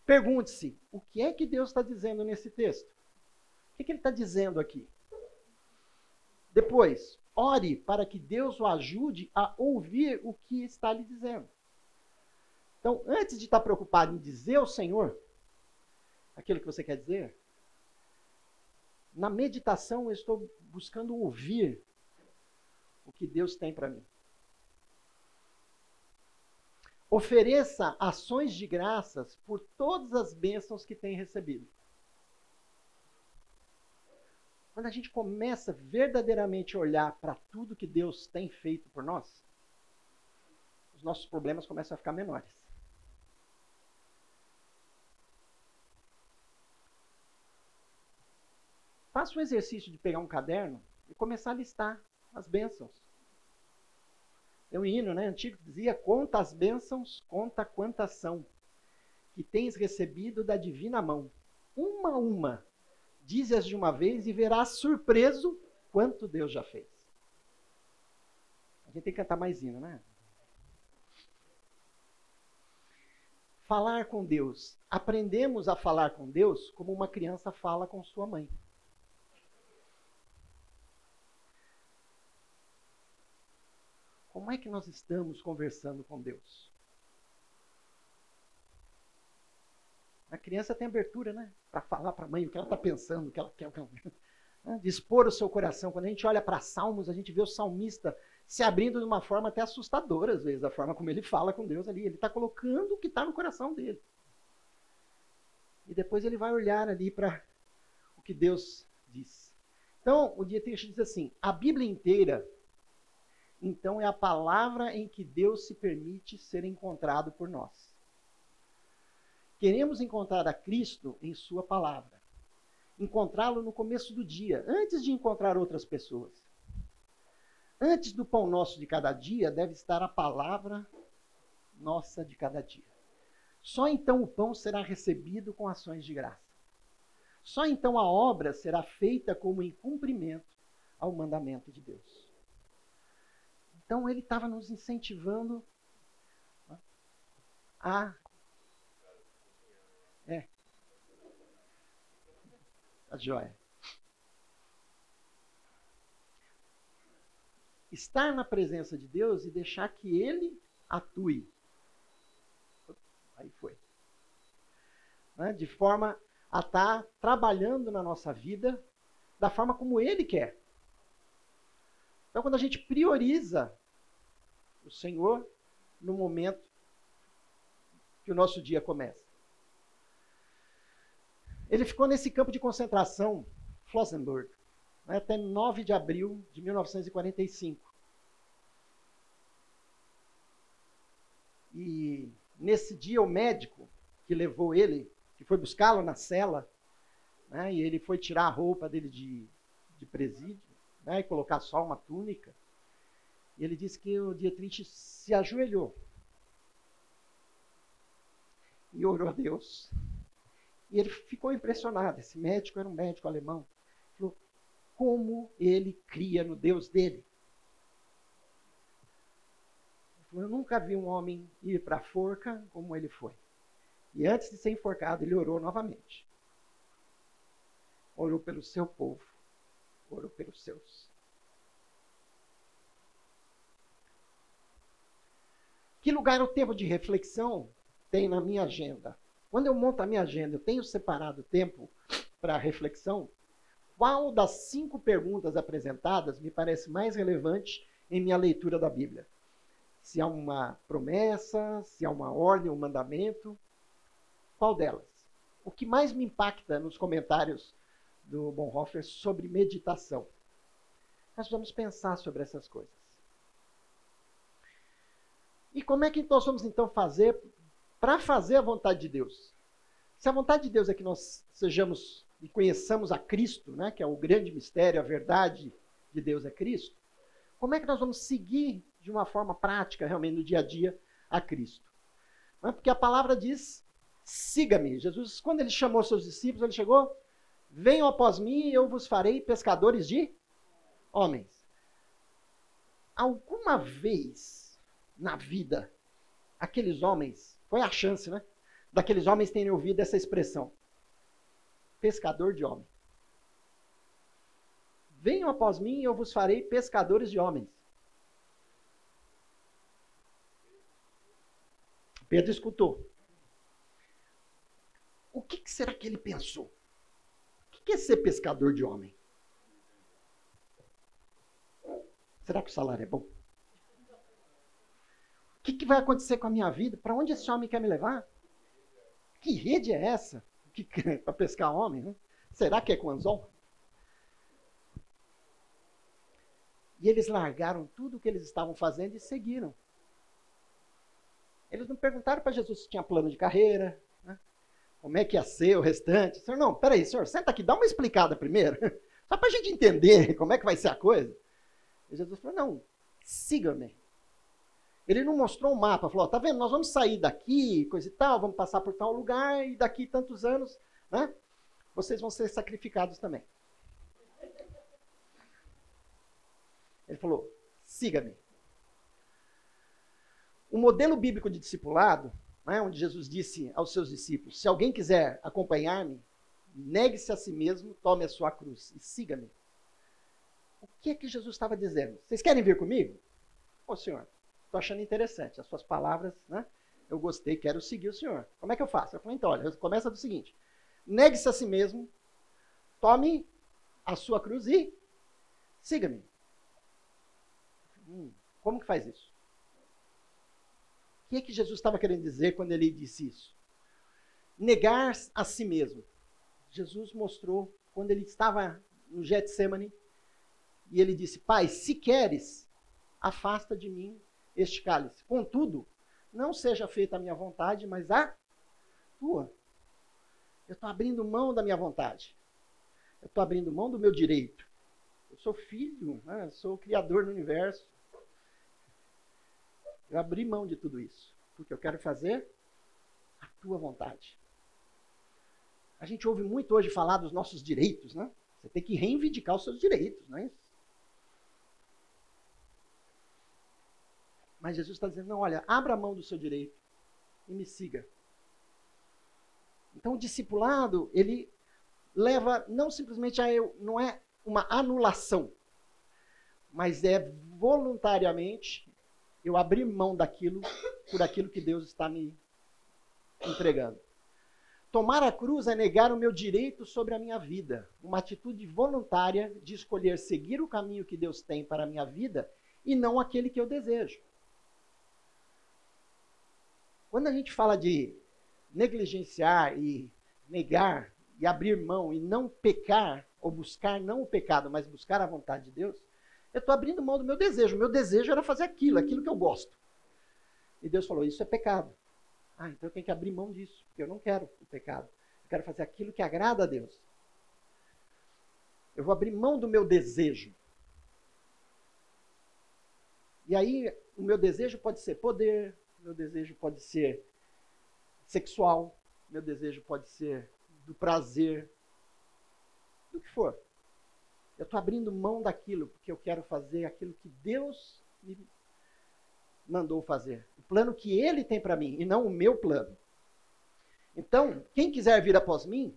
Pergunte-se, o que é que Deus está dizendo nesse texto? O que, é que ele está dizendo aqui? Depois, ore para que Deus o ajude a ouvir o que está lhe dizendo. Então, antes de estar preocupado em dizer ao Senhor aquilo que você quer dizer, na meditação eu estou buscando ouvir o que Deus tem para mim. Ofereça ações de graças por todas as bênçãos que tem recebido. Quando a gente começa verdadeiramente a olhar para tudo que Deus tem feito por nós, os nossos problemas começam a ficar menores. Faça o exercício de pegar um caderno e começar a listar as bênçãos. Tem um hino né, antigo que dizia: Conta as bênçãos, conta quantas são, que tens recebido da divina mão. Uma a uma Dize-as de uma vez e verás surpreso quanto Deus já fez. A gente tem que cantar mais hino, né? Falar com Deus. Aprendemos a falar com Deus como uma criança fala com sua mãe. Como é que nós estamos conversando com Deus? A criança tem abertura, né? Para falar para a mãe o que ela está pensando, o que ela quer. O que ela... Né? Dispor o seu coração. Quando a gente olha para Salmos, a gente vê o salmista se abrindo de uma forma até assustadora, às vezes, a forma como ele fala com Deus ali. Ele está colocando o que está no coração dele. E depois ele vai olhar ali para o que Deus diz. Então, o Dietrich diz assim: a Bíblia inteira, então, é a palavra em que Deus se permite ser encontrado por nós. queremos encontrar a Cristo em Sua palavra. Encontrá-lo no começo do dia, antes de encontrar outras pessoas. Antes do pão nosso de cada dia, deve estar a palavra nossa de cada dia. Só então o pão será recebido com ações de graça. Só então a obra será feita como em cumprimento ao mandamento de Deus. Então ele estava nos incentivando a. É. A joia. Estar na presença de Deus e deixar que Ele atue. Aí foi. Né? De forma a estar tá trabalhando na nossa vida da forma como Ele quer. Então, quando a gente prioriza o Senhor no momento que o nosso dia começa. Ele ficou nesse campo de concentração, Flossenburg, né, até 9 de abril de 1945. E nesse dia, o médico que levou ele, que foi buscá-lo na cela, né, e ele foi tirar a roupa dele de, de presídio, né, e colocar só uma túnica. Ele disse que o Dietrich se ajoelhou e orou a Deus. E ele ficou impressionado. Esse médico era um médico alemão. Falou, como ele cria no Deus dele. Eu nunca vi um homem ir para a forca como ele foi. E antes de ser enforcado, ele orou novamente. Orou pelo seu povo. Orou pelos seus. Que lugar o tempo de reflexão tem na minha agenda? Quando eu monto a minha agenda, eu tenho separado tempo para reflexão? Qual das cinco perguntas apresentadas me parece mais relevante em minha leitura da Bíblia? Se há uma promessa, se há uma ordem, um mandamento? Qual delas? O que mais me impacta nos comentários do Bonhoeffer sobre meditação? Nós vamos pensar sobre essas coisas. E como é que nós vamos então fazer para fazer a vontade de Deus? Se a vontade de Deus é que nós sejamos e conheçamos a Cristo, né, que é o grande mistério, a verdade de Deus é Cristo, como é que nós vamos seguir de uma forma prática, realmente, no dia a dia, a Cristo? É? Porque a palavra diz: siga-me. Jesus, quando ele chamou seus discípulos, ele chegou: venham após mim e eu vos farei pescadores de homens. Alguma vez na vida. Aqueles homens, foi a chance, né? Daqueles homens terem ouvido essa expressão: pescador de homens. Venham após mim e eu vos farei pescadores de homens. Pedro escutou. O que, será que ele pensou? O que é ser pescador de homem? Será que o salário é bom? O que, que vai acontecer com a minha vida? Para onde esse homem quer me levar? Que rede é essa? Para pescar homem? Né? Será que é com anzol? E eles largaram tudo o que eles estavam fazendo e seguiram. Eles não perguntaram para Jesus se tinha plano de carreira, né? como é que ia ser o restante. Senhor, não, peraí, senhor, senta aqui, dá uma explicada primeiro, só para a gente entender como é que vai ser a coisa. E Jesus falou, não, siga-me. Ele não mostrou um mapa, falou: tá vendo, nós vamos sair daqui, coisa e tal, vamos passar por tal lugar e daqui tantos anos, né? Vocês vão ser sacrificados também. Ele falou: siga-me. O modelo bíblico de discipulado, né, onde Jesus disse aos seus discípulos: se alguém quiser acompanhar-me, negue-se a si mesmo, tome a sua cruz e siga-me. O que é que Jesus estava dizendo? Vocês querem vir comigo? Ô senhor, Estou achando interessante. As suas palavras, né? Eu gostei, quero seguir o senhor. Como é que eu faço? Eu falei, então, olha, começa do seguinte: negue-se a si mesmo, tome a sua cruz e siga-me. Hum, como que faz isso? O que é que Jesus estava querendo dizer quando ele disse isso? Negar a si mesmo. Jesus mostrou quando ele estava no Getsemane e ele disse: Pai, se queres, afasta de mim este cálice. Contudo, não seja feita a minha vontade, mas a tua. Eu estou abrindo mão da minha vontade. Eu estou abrindo mão do meu direito. Eu sou filho, né? sou o criador do universo. Eu abri mão de tudo isso. Porque eu quero fazer a tua vontade. A gente ouve muito hoje falar dos nossos direitos, né? Você tem que reivindicar os seus direitos, não é isso? Mas Jesus está dizendo: não, olha, abra a mão do seu direito e me siga. Então o discipulado, ele leva não simplesmente a eu, não é uma anulação, mas é voluntariamente eu abrir mão daquilo por aquilo que Deus está me entregando. Tomar a cruz é negar o meu direito sobre a minha vida, uma atitude voluntária de escolher seguir o caminho que Deus tem para a minha vida e não aquele que eu desejo. Quando a gente fala de negligenciar e negar e abrir mão e não pecar, ou buscar não o pecado, mas buscar a vontade de Deus, eu estou abrindo mão do meu desejo. O meu desejo era fazer aquilo, aquilo que eu gosto. E Deus falou: Isso é pecado. Ah, então eu tenho que abrir mão disso, porque eu não quero o pecado. Eu quero fazer aquilo que agrada a Deus. Eu vou abrir mão do meu desejo. E aí, o meu desejo pode ser poder, meu desejo pode ser sexual, meu desejo pode ser do prazer, do que for. Eu estou abrindo mão daquilo porque eu quero fazer aquilo que Deus me mandou fazer. O plano que Ele tem para mim e não o meu plano. Então, quem quiser vir após mim,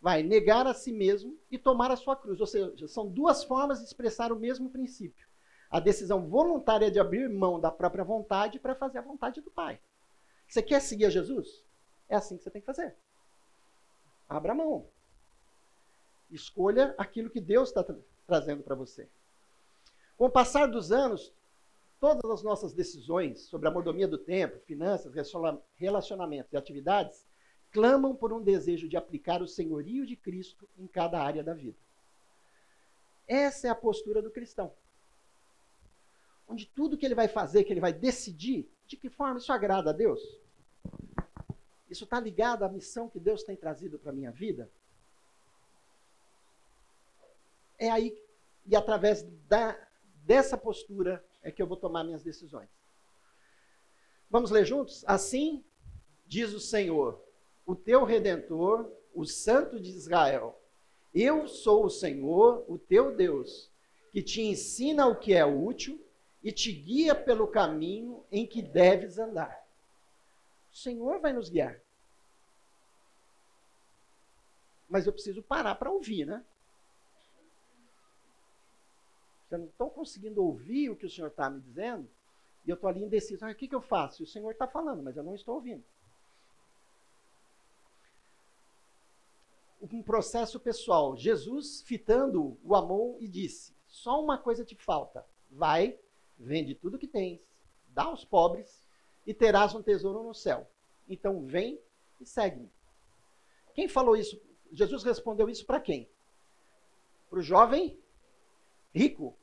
vai negar a si mesmo e tomar a sua cruz. Ou seja, são duas formas de expressar o mesmo princípio a decisão voluntária de abrir mão da própria vontade para fazer a vontade do Pai. Você quer seguir a Jesus? É assim que você tem que fazer. Abra mão. Escolha aquilo que Deus está tra trazendo para você. Com o passar dos anos, todas as nossas decisões sobre a mordomia do tempo, finanças, relacionamentos e atividades clamam por um desejo de aplicar o senhorio de Cristo em cada área da vida. Essa é a postura do cristão onde tudo que ele vai fazer, que ele vai decidir, de que forma isso agrada a Deus? Isso está ligado à missão que Deus tem trazido para a minha vida? É aí, e através da, dessa postura, é que eu vou tomar minhas decisões. Vamos ler juntos? Assim diz o Senhor, o teu redentor, o Santo de Israel. Eu sou o Senhor, o teu Deus, que te ensina o que é útil e te guia pelo caminho em que deves andar. O Senhor vai nos guiar. Mas eu preciso parar para ouvir, né? Eu não estou conseguindo ouvir o que o Senhor está me dizendo, e eu estou ali indeciso. Ah, o que, que eu faço? O Senhor está falando, mas eu não estou ouvindo. Um processo pessoal. Jesus, fitando, o amou e disse: Só uma coisa te falta. Vai, Vende tudo que tens, dá aos pobres e terás um tesouro no céu. Então vem e segue-me. Quem falou isso? Jesus respondeu isso para quem? Para o jovem rico,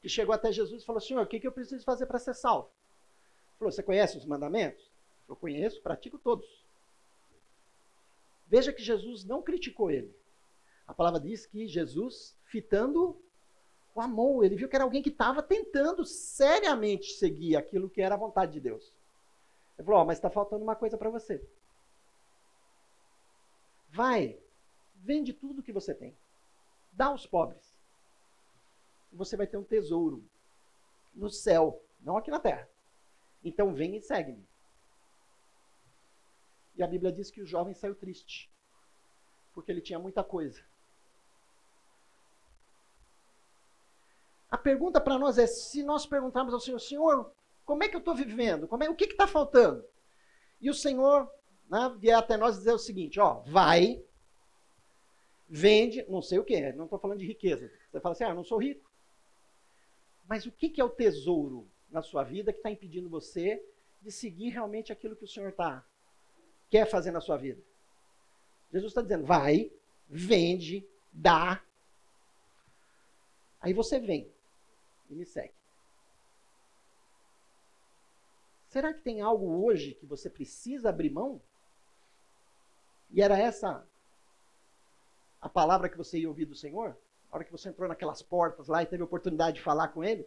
que chegou até Jesus e falou: Senhor, o que, que eu preciso fazer para ser salvo? Ele falou: Você conhece os mandamentos? Eu conheço, pratico todos. Veja que Jesus não criticou ele. A palavra diz que Jesus, fitando o amou, ele viu que era alguém que estava tentando seriamente seguir aquilo que era a vontade de Deus. Ele falou: oh, mas está faltando uma coisa para você. Vai, vende tudo que você tem, dá aos pobres. Você vai ter um tesouro no céu, não aqui na terra. Então vem e segue-me. E a Bíblia diz que o jovem saiu triste, porque ele tinha muita coisa. A pergunta para nós é: se nós perguntarmos ao Senhor, Senhor, como é que eu estou vivendo? Como é, o que está faltando? E o Senhor né, vier até nós dizer o seguinte: ó, vai, vende, não sei o que, não estou falando de riqueza. Você fala assim: ah, não sou rico. Mas o que, que é o tesouro na sua vida que está impedindo você de seguir realmente aquilo que o Senhor tá, quer fazer na sua vida? Jesus está dizendo: vai, vende, dá. Aí você vem e me segue. Será que tem algo hoje que você precisa abrir mão? E era essa a palavra que você ia ouvir do Senhor? Na hora que você entrou naquelas portas lá e teve a oportunidade de falar com Ele?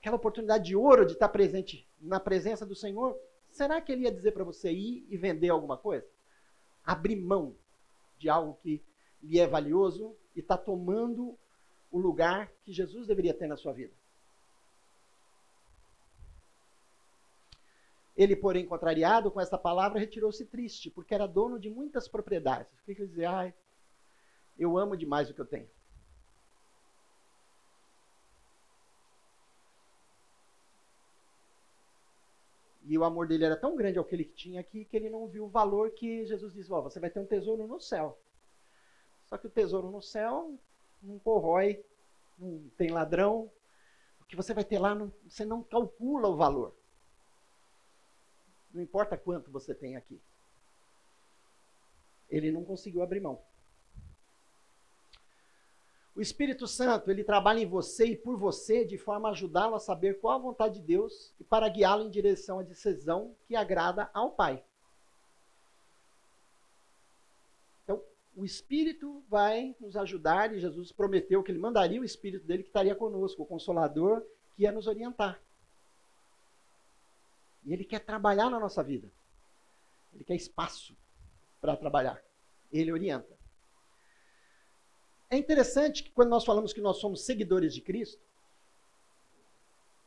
Aquela oportunidade de ouro de estar presente na presença do Senhor? Será que Ele ia dizer para você ir e vender alguma coisa? Abrir mão de algo que lhe é valioso e está tomando o lugar que Jesus deveria ter na sua vida? Ele, porém, contrariado com esta palavra, retirou-se triste, porque era dono de muitas propriedades. O que ele dizia? Ai, eu amo demais o que eu tenho. E o amor dele era tão grande ao que ele tinha aqui que ele não viu o valor que Jesus disse: oh, você vai ter um tesouro no céu. Só que o tesouro no céu não corrói, não tem ladrão. O que você vai ter lá, não, você não calcula o valor. Não importa quanto você tem aqui. Ele não conseguiu abrir mão. O Espírito Santo, ele trabalha em você e por você de forma a ajudá-lo a saber qual a vontade de Deus e para guiá-lo em direção à decisão que agrada ao Pai. Então, o Espírito vai nos ajudar e Jesus prometeu que ele mandaria o Espírito dele que estaria conosco, o Consolador, que ia nos orientar. E Ele quer trabalhar na nossa vida. Ele quer espaço para trabalhar. Ele orienta. É interessante que quando nós falamos que nós somos seguidores de Cristo,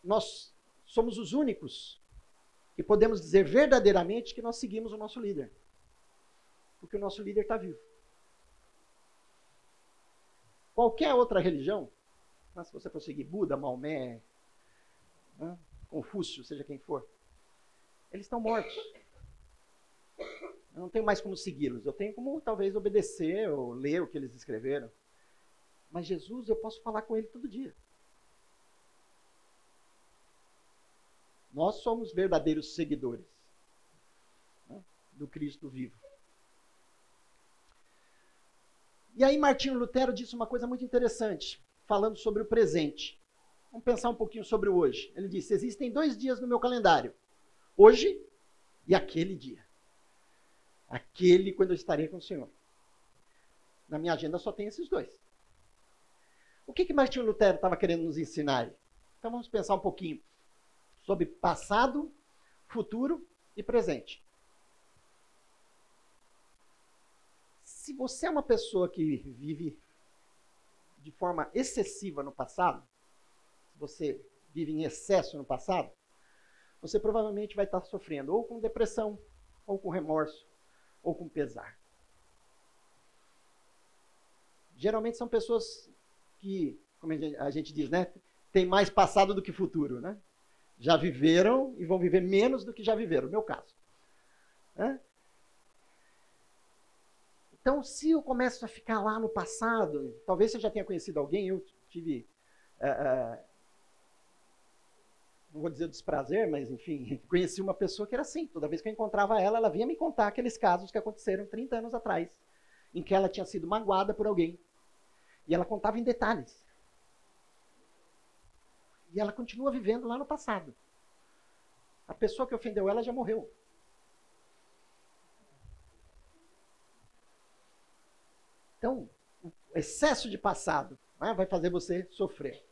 nós somos os únicos que podemos dizer verdadeiramente que nós seguimos o nosso líder. Porque o nosso líder está vivo. Qualquer outra religião, se você for seguir Buda, Maomé, né, Confúcio, seja quem for, eles estão mortos. Eu não tenho mais como segui-los. Eu tenho como talvez obedecer ou ler o que eles escreveram. Mas Jesus, eu posso falar com ele todo dia. Nós somos verdadeiros seguidores né, do Cristo vivo. E aí Martinho Lutero disse uma coisa muito interessante, falando sobre o presente. Vamos pensar um pouquinho sobre o hoje. Ele disse: existem dois dias no meu calendário hoje e aquele dia. Aquele quando eu estarei com o Senhor. Na minha agenda só tem esses dois. O que, que Martinho Lutero estava querendo nos ensinar? Então vamos pensar um pouquinho sobre passado, futuro e presente. Se você é uma pessoa que vive de forma excessiva no passado, se você vive em excesso no passado, você provavelmente vai estar sofrendo ou com depressão, ou com remorso, ou com pesar. Geralmente são pessoas que, como a gente diz, né, tem mais passado do que futuro, né? Já viveram e vão viver menos do que já viveram, no meu caso. Né? Então, se eu começo a ficar lá no passado, talvez você já tenha conhecido alguém, eu tive uh, não vou dizer desprazer, mas enfim, conheci uma pessoa que era assim. Toda vez que eu encontrava ela, ela vinha me contar aqueles casos que aconteceram 30 anos atrás, em que ela tinha sido magoada por alguém. E ela contava em detalhes. E ela continua vivendo lá no passado. A pessoa que ofendeu ela já morreu. Então, o excesso de passado né, vai fazer você sofrer.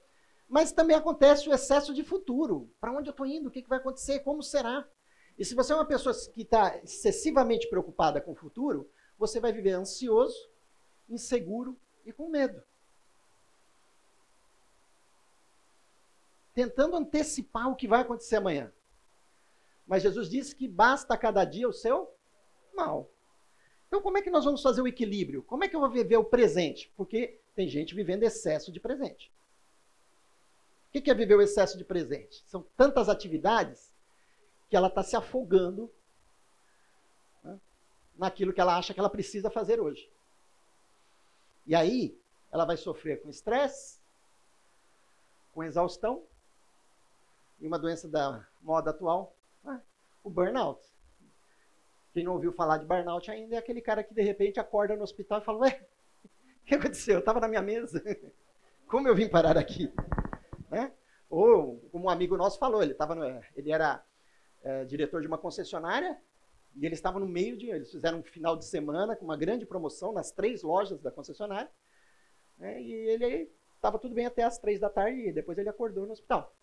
Mas também acontece o excesso de futuro. Para onde eu estou indo? O que, que vai acontecer? Como será? E se você é uma pessoa que está excessivamente preocupada com o futuro, você vai viver ansioso, inseguro e com medo. Tentando antecipar o que vai acontecer amanhã. Mas Jesus disse que basta cada dia o seu mal. Então, como é que nós vamos fazer o equilíbrio? Como é que eu vou viver o presente? Porque tem gente vivendo excesso de presente. O que é viver o excesso de presente? São tantas atividades que ela está se afogando né, naquilo que ela acha que ela precisa fazer hoje. E aí, ela vai sofrer com estresse, com exaustão e uma doença da moda atual, né, o burnout. Quem não ouviu falar de burnout ainda é aquele cara que de repente acorda no hospital e fala: Ué, o que aconteceu? Eu estava na minha mesa. Como eu vim parar aqui? Né? Ou, como um amigo nosso falou, ele, tava no, ele era é, diretor de uma concessionária E eles estavam no meio de. Eles fizeram um final de semana com uma grande promoção nas três lojas da concessionária. Né, e ele estava tudo bem até as três da tarde e depois ele acordou no hospital.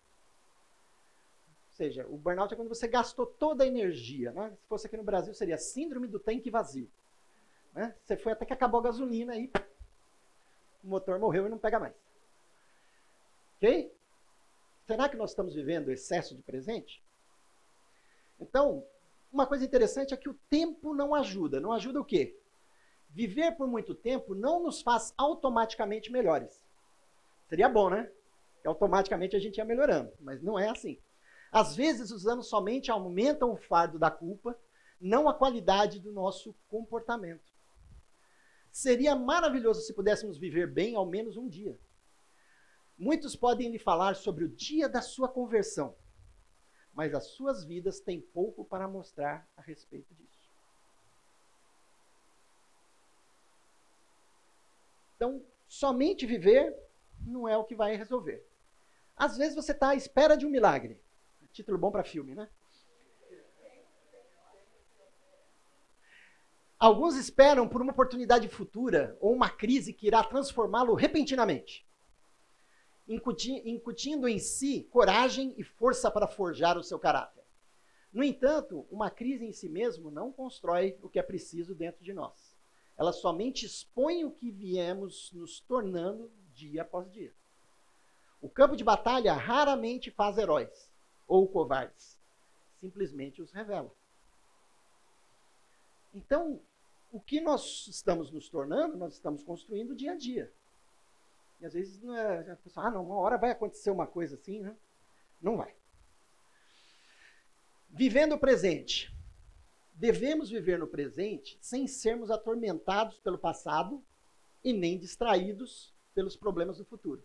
Seja, o burnout é quando você gastou toda a energia. Né? Se fosse aqui no Brasil, seria síndrome do tanque vazio. Né? Você foi até que acabou a gasolina e o motor morreu e não pega mais. Ok? Será que nós estamos vivendo excesso de presente? Então, uma coisa interessante é que o tempo não ajuda. Não ajuda o quê? Viver por muito tempo não nos faz automaticamente melhores. Seria bom, né? Que automaticamente a gente ia melhorando, mas não é assim. Às vezes os anos somente aumentam o fardo da culpa, não a qualidade do nosso comportamento. Seria maravilhoso se pudéssemos viver bem ao menos um dia. Muitos podem lhe falar sobre o dia da sua conversão, mas as suas vidas têm pouco para mostrar a respeito disso. Então, somente viver não é o que vai resolver. Às vezes você está à espera de um milagre. Título bom para filme, né? Alguns esperam por uma oportunidade futura ou uma crise que irá transformá-lo repentinamente incutindo em si coragem e força para forjar o seu caráter. No entanto, uma crise em si mesmo não constrói o que é preciso dentro de nós. Ela somente expõe o que viemos nos tornando dia após dia. O campo de batalha raramente faz heróis ou covardes, simplesmente os revela. Então, o que nós estamos nos tornando, nós estamos construindo dia a dia. E às vezes não é, a pessoa, ah, não, uma hora vai acontecer uma coisa assim, né? Não vai. Vivendo o presente. Devemos viver no presente sem sermos atormentados pelo passado e nem distraídos pelos problemas do futuro.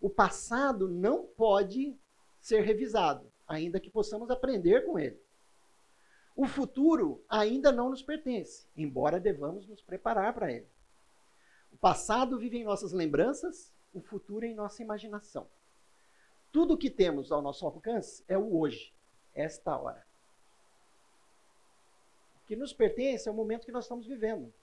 O passado não pode ser revisado, ainda que possamos aprender com ele. O futuro ainda não nos pertence, embora devamos nos preparar para ele. O passado vive em nossas lembranças, o futuro em nossa imaginação. Tudo o que temos ao nosso alcance é o hoje, esta hora. O que nos pertence é o momento que nós estamos vivendo.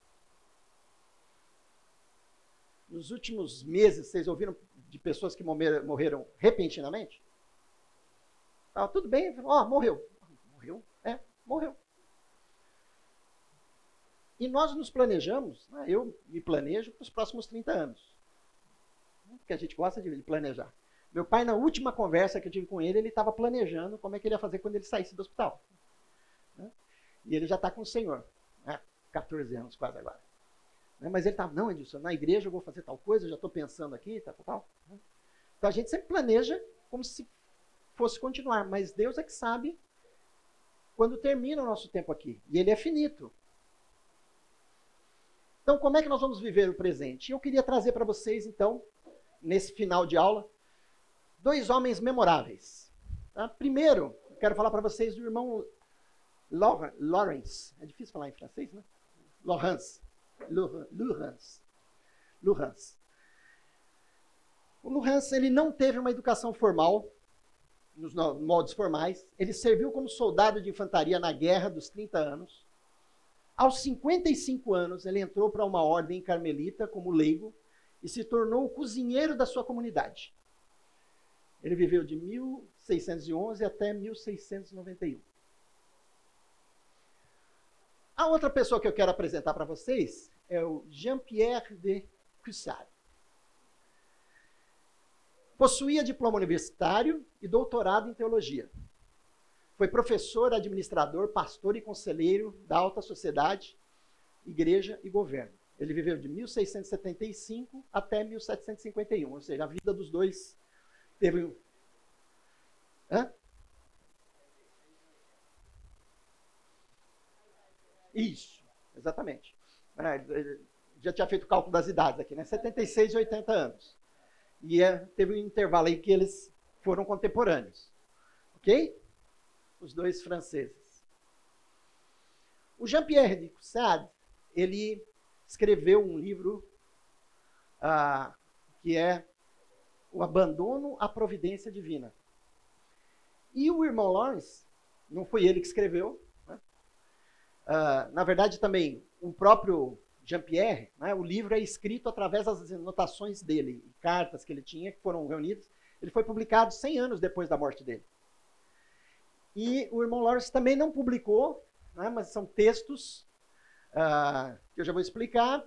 Nos últimos meses, vocês ouviram de pessoas que morreram, repentinamente? Estava tudo bem, ó, oh, morreu. Morreu? É, morreu. E nós nos planejamos, né, eu me planejo para os próximos 30 anos. Porque a gente gosta de planejar. Meu pai, na última conversa que eu tive com ele, ele estava planejando como é que ele ia fazer quando ele saísse do hospital. Né? E ele já está com o Senhor. Né? 14 anos quase agora. Né? Mas ele estava, não, Edilson, na igreja eu vou fazer tal coisa, já estou pensando aqui, tal, tal, tal. Né? Então a gente sempre planeja como se fosse continuar, mas Deus é que sabe quando termina o nosso tempo aqui. E ele é finito. Então, como é que nós vamos viver o presente? Eu queria trazer para vocês, então, nesse final de aula, dois homens memoráveis. Tá? Primeiro, quero falar para vocês do irmão Lawrence. É difícil falar em francês, né? Laurence. Laurence. Laurence. O Laurence, ele não teve uma educação formal, nos modos formais. Ele serviu como soldado de infantaria na Guerra dos 30 anos. Aos 55 anos, ele entrou para uma ordem carmelita como leigo e se tornou o cozinheiro da sua comunidade. Ele viveu de 1611 até 1691. A outra pessoa que eu quero apresentar para vocês é o Jean-Pierre de Cussard. Possuía diploma universitário e doutorado em teologia. Foi professor, administrador, pastor e conselheiro da alta sociedade, igreja e governo. Ele viveu de 1675 até 1751, ou seja, a vida dos dois teve. Hã? Isso, exatamente. É, já tinha feito o cálculo das idades aqui, né? 76 e 80 anos. E é, teve um intervalo aí que eles foram contemporâneos. Ok? os dois franceses. O Jean-Pierre de Coussade, ele escreveu um livro ah, que é O Abandono à Providência Divina. E o irmão Lawrence, não foi ele que escreveu, né? Uh, na verdade, também, o próprio Jean-Pierre, né, o livro é escrito através das anotações dele, cartas que ele tinha, que foram reunidas. Ele foi publicado 100 anos depois da morte dele. E o irmão Lawrence também não publicou, né, mas são textos uh, que eu já vou explicar,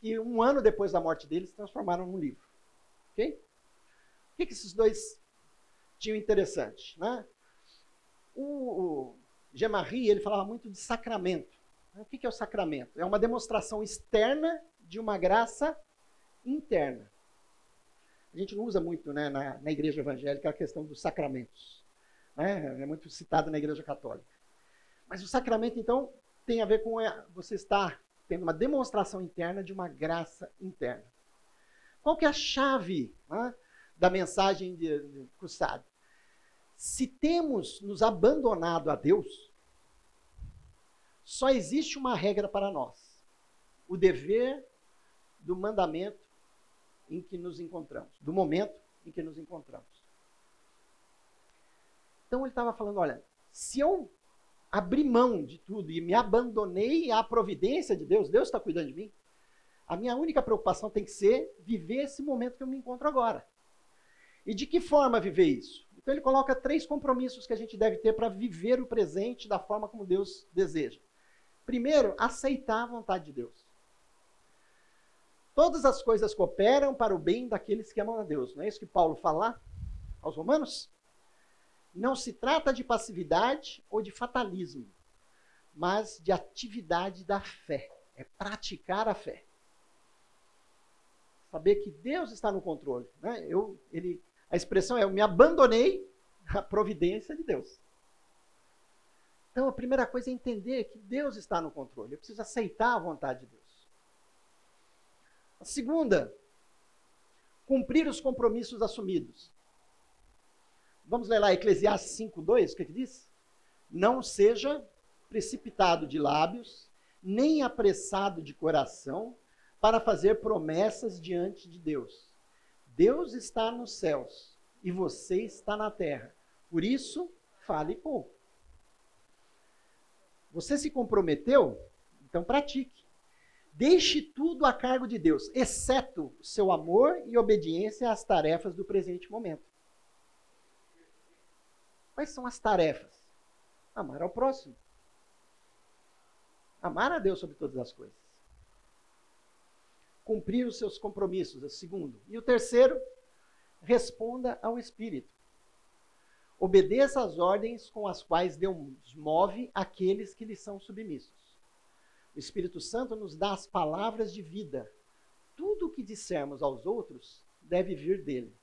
que um ano depois da morte dele se transformaram num livro. Ok? O que, que esses dois tinham interessante? Né? O, o Gemarie, ele falava muito de sacramento. O que é o sacramento? É uma demonstração externa de uma graça interna. A gente não usa muito né, na, na igreja evangélica a questão dos sacramentos. Né? É muito citado na igreja católica. Mas o sacramento, então, tem a ver com você estar tendo uma demonstração interna de uma graça interna. Qual que é a chave né, da mensagem de, de Cruzado? Se temos nos abandonado a Deus, só existe uma regra para nós: o dever do mandamento em que nos encontramos, do momento em que nos encontramos. Então ele estava falando: olha, se eu abri mão de tudo e me abandonei à providência de Deus, Deus está cuidando de mim, a minha única preocupação tem que ser viver esse momento que eu me encontro agora. E de que forma viver isso? Então ele coloca três compromissos que a gente deve ter para viver o presente da forma como Deus deseja. Primeiro, aceitar a vontade de Deus. Todas as coisas cooperam para o bem daqueles que amam a Deus. Não é isso que Paulo fala aos Romanos? Não se trata de passividade ou de fatalismo, mas de atividade da fé. É praticar a fé. Saber que Deus está no controle. Né? Eu, ele, a expressão é: eu me abandonei à providência de Deus. Então, a primeira coisa é entender que Deus está no controle. Eu preciso aceitar a vontade de Deus. A segunda, cumprir os compromissos assumidos. Vamos ler lá Eclesiastes 5:2, o que, que diz? Não seja precipitado de lábios, nem apressado de coração, para fazer promessas diante de Deus. Deus está nos céus e você está na terra. Por isso, fale pouco. Você se comprometeu? Então pratique. Deixe tudo a cargo de Deus, exceto seu amor e obediência às tarefas do presente momento. Quais são as tarefas? Amar ao próximo. Amar a Deus sobre todas as coisas. Cumprir os seus compromissos, é o segundo. E o terceiro, responda ao Espírito. Obedeça às ordens com as quais Deus move aqueles que lhe são submissos. O Espírito Santo nos dá as palavras de vida. Tudo o que dissermos aos outros deve vir dele.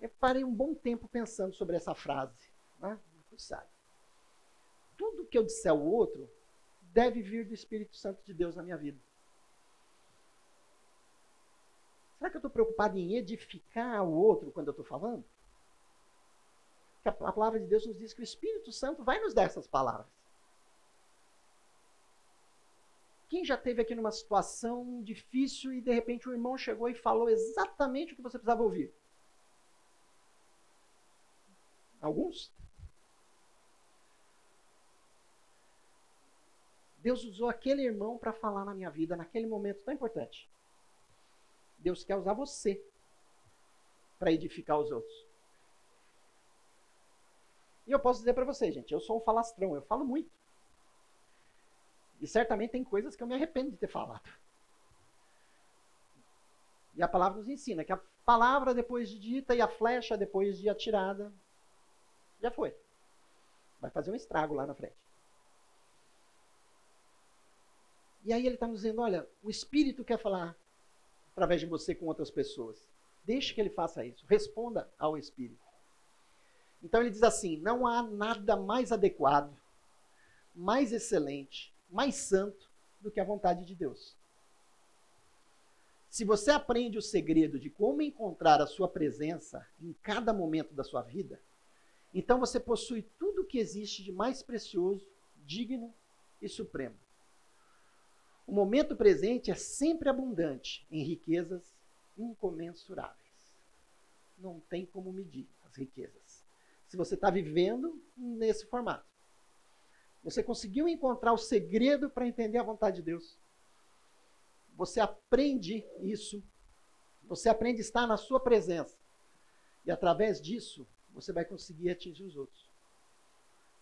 Eu parei um bom tempo pensando sobre essa frase. Né? Sabe? Tudo que eu disser ao outro deve vir do Espírito Santo de Deus na minha vida. Será que eu estou preocupado em edificar o outro quando eu estou falando? Que a palavra de Deus nos diz que o Espírito Santo vai nos dar essas palavras. Quem já teve aqui numa situação difícil e de repente o irmão chegou e falou exatamente o que você precisava ouvir? Alguns? Deus usou aquele irmão para falar na minha vida naquele momento tão importante. Deus quer usar você para edificar os outros. E eu posso dizer para vocês, gente, eu sou um falastrão, eu falo muito. E certamente tem coisas que eu me arrependo de ter falado. E a palavra nos ensina que a palavra depois de dita e a flecha depois de atirada já foi. Vai fazer um estrago lá na frente. E aí ele está nos dizendo: olha, o Espírito quer falar através de você com outras pessoas. Deixe que ele faça isso. Responda ao Espírito. Então ele diz assim: não há nada mais adequado, mais excelente, mais santo do que a vontade de Deus. Se você aprende o segredo de como encontrar a sua presença em cada momento da sua vida, então você possui tudo o que existe de mais precioso, digno e supremo. O momento presente é sempre abundante em riquezas incomensuráveis. Não tem como medir as riquezas se você está vivendo nesse formato. Você conseguiu encontrar o segredo para entender a vontade de Deus? Você aprende isso. Você aprende a estar na sua presença. E através disso, você vai conseguir atingir os outros.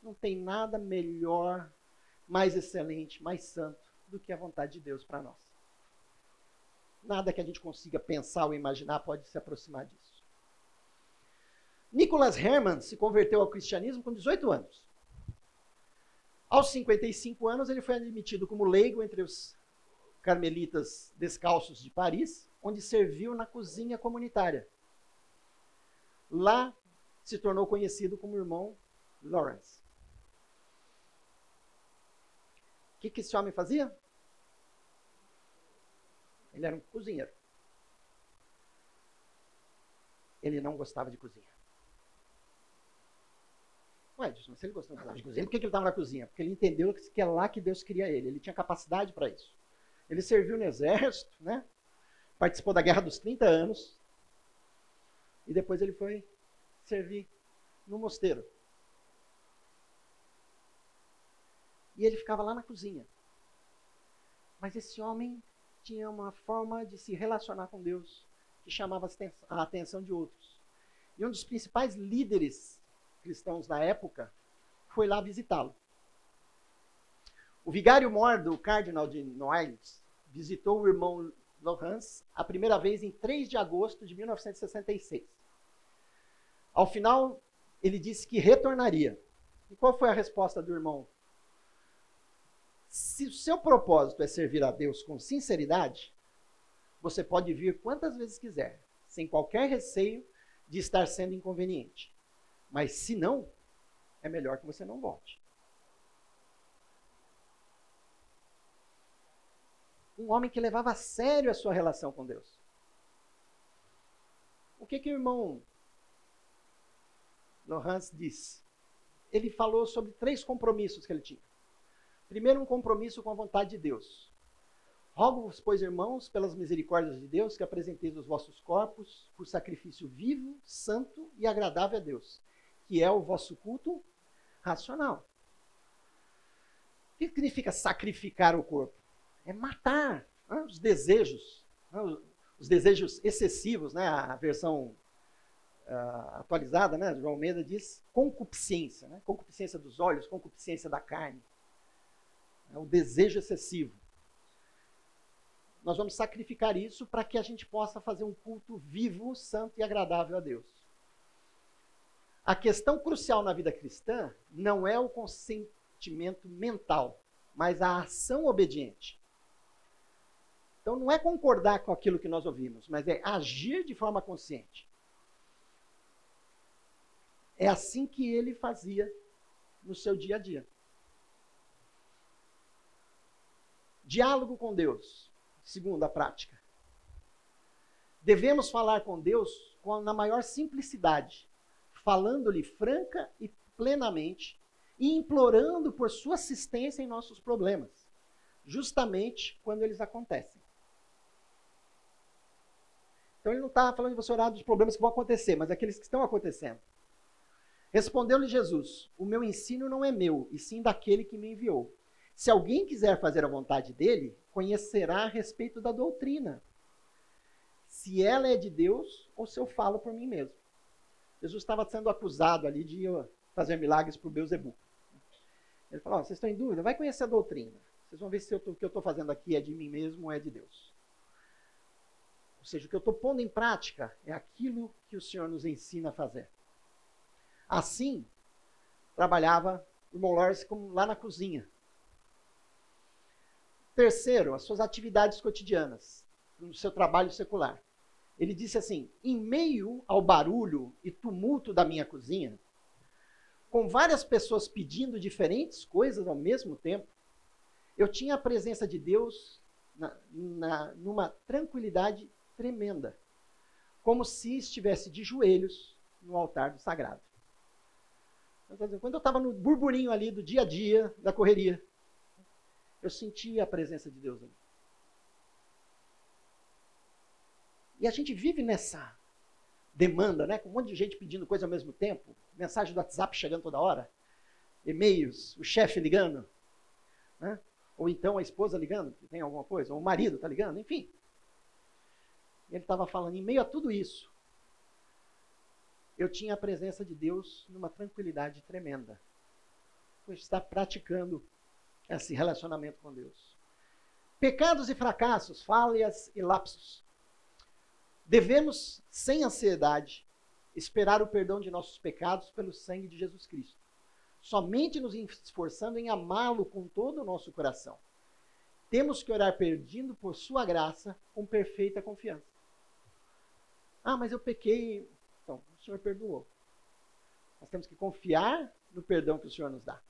Não tem nada melhor, mais excelente, mais santo do que a vontade de Deus para nós. Nada que a gente consiga pensar ou imaginar pode se aproximar disso. Nicholas Herman se converteu ao cristianismo com 18 anos. Aos 55 anos, ele foi admitido como leigo entre os carmelitas descalços de Paris, onde serviu na cozinha comunitária. Lá se tornou conhecido como irmão Lawrence. O que, que esse homem fazia? Ele era um cozinheiro. Ele não gostava de cozinha. Ué, mas se ele gostava de cozinha, por que ele estava na cozinha? Porque ele entendeu que é lá que Deus queria ele. Ele tinha capacidade para isso. Ele serviu no exército, né? participou da Guerra dos 30 anos. E depois ele foi servir no mosteiro. E ele ficava lá na cozinha. Mas esse homem tinha uma forma de se relacionar com Deus que chamava a atenção de outros. E um dos principais líderes cristãos da época foi lá visitá-lo. O vigário mor do Cardinal de Noailles visitou o irmão Laurence a primeira vez em 3 de agosto de 1966. Ao final, ele disse que retornaria. E qual foi a resposta do irmão se o seu propósito é servir a Deus com sinceridade, você pode vir quantas vezes quiser, sem qualquer receio de estar sendo inconveniente. Mas se não, é melhor que você não volte. Um homem que levava a sério a sua relação com Deus. O que que o irmão Laurence disse? Ele falou sobre três compromissos que ele tinha. Primeiro, um compromisso com a vontade de Deus. Rogo-vos, pois, irmãos, pelas misericórdias de Deus, que apresenteis os vossos corpos por sacrifício vivo, santo e agradável a Deus, que é o vosso culto racional. O que significa sacrificar o corpo? É matar né, os desejos, né, os desejos excessivos, né, a versão uh, atualizada, né, João Almeida diz concupiscência, né, concupiscência dos olhos, concupiscência da carne é o desejo excessivo. Nós vamos sacrificar isso para que a gente possa fazer um culto vivo, santo e agradável a Deus. A questão crucial na vida cristã não é o consentimento mental, mas a ação obediente. Então não é concordar com aquilo que nós ouvimos, mas é agir de forma consciente. É assim que ele fazia no seu dia a dia. Diálogo com Deus. Segunda prática. Devemos falar com Deus na maior simplicidade, falando-lhe franca e plenamente e implorando por sua assistência em nossos problemas, justamente quando eles acontecem. Então ele não está falando de você orar dos problemas que vão acontecer, mas aqueles que estão acontecendo. Respondeu-lhe Jesus: O meu ensino não é meu, e sim daquele que me enviou. Se alguém quiser fazer a vontade dele, conhecerá a respeito da doutrina. Se ela é de Deus ou se eu falo por mim mesmo. Jesus estava sendo acusado ali de fazer milagres para o Beuzebu. Ele falou: oh, vocês estão em dúvida? Vai conhecer a doutrina. Vocês vão ver se o que eu estou fazendo aqui é de mim mesmo ou é de Deus. Ou seja, o que eu estou pondo em prática é aquilo que o Senhor nos ensina a fazer. Assim, trabalhava o irmão lá na cozinha. Terceiro, as suas atividades cotidianas, no seu trabalho secular. Ele disse assim: em meio ao barulho e tumulto da minha cozinha, com várias pessoas pedindo diferentes coisas ao mesmo tempo, eu tinha a presença de Deus na, na, numa tranquilidade tremenda, como se estivesse de joelhos no altar do sagrado. Quando eu estava no burburinho ali do dia a dia, da correria, eu sentia a presença de Deus ali. E a gente vive nessa demanda, né? Com um monte de gente pedindo coisa ao mesmo tempo, mensagem do WhatsApp chegando toda hora. e-mails, o chefe ligando, né? ou então a esposa ligando, que tem alguma coisa, ou o marido está ligando, enfim. Ele estava falando, em meio a tudo isso, eu tinha a presença de Deus numa tranquilidade tremenda. Por estar praticando esse relacionamento com Deus. Pecados e fracassos, falhas e lapsos. Devemos, sem ansiedade, esperar o perdão de nossos pecados pelo sangue de Jesus Cristo. Somente nos esforçando em amá-lo com todo o nosso coração. Temos que orar pedindo por sua graça com perfeita confiança. Ah, mas eu pequei. Então, o Senhor perdoou. Nós temos que confiar no perdão que o Senhor nos dá.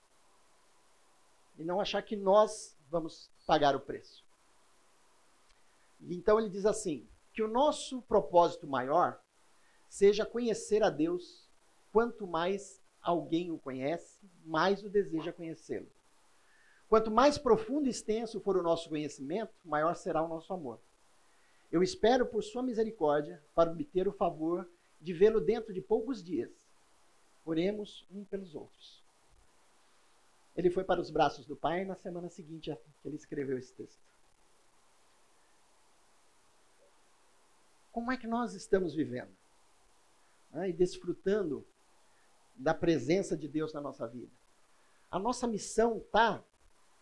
E não achar que nós vamos pagar o preço. Então ele diz assim: que o nosso propósito maior seja conhecer a Deus. Quanto mais alguém o conhece, mais o deseja conhecê-lo. Quanto mais profundo e extenso for o nosso conhecimento, maior será o nosso amor. Eu espero por sua misericórdia para obter o favor de vê-lo dentro de poucos dias. Oremos um pelos outros. Ele foi para os braços do Pai na semana seguinte que ele escreveu esse texto. Como é que nós estamos vivendo? Ah, e desfrutando da presença de Deus na nossa vida. A nossa missão está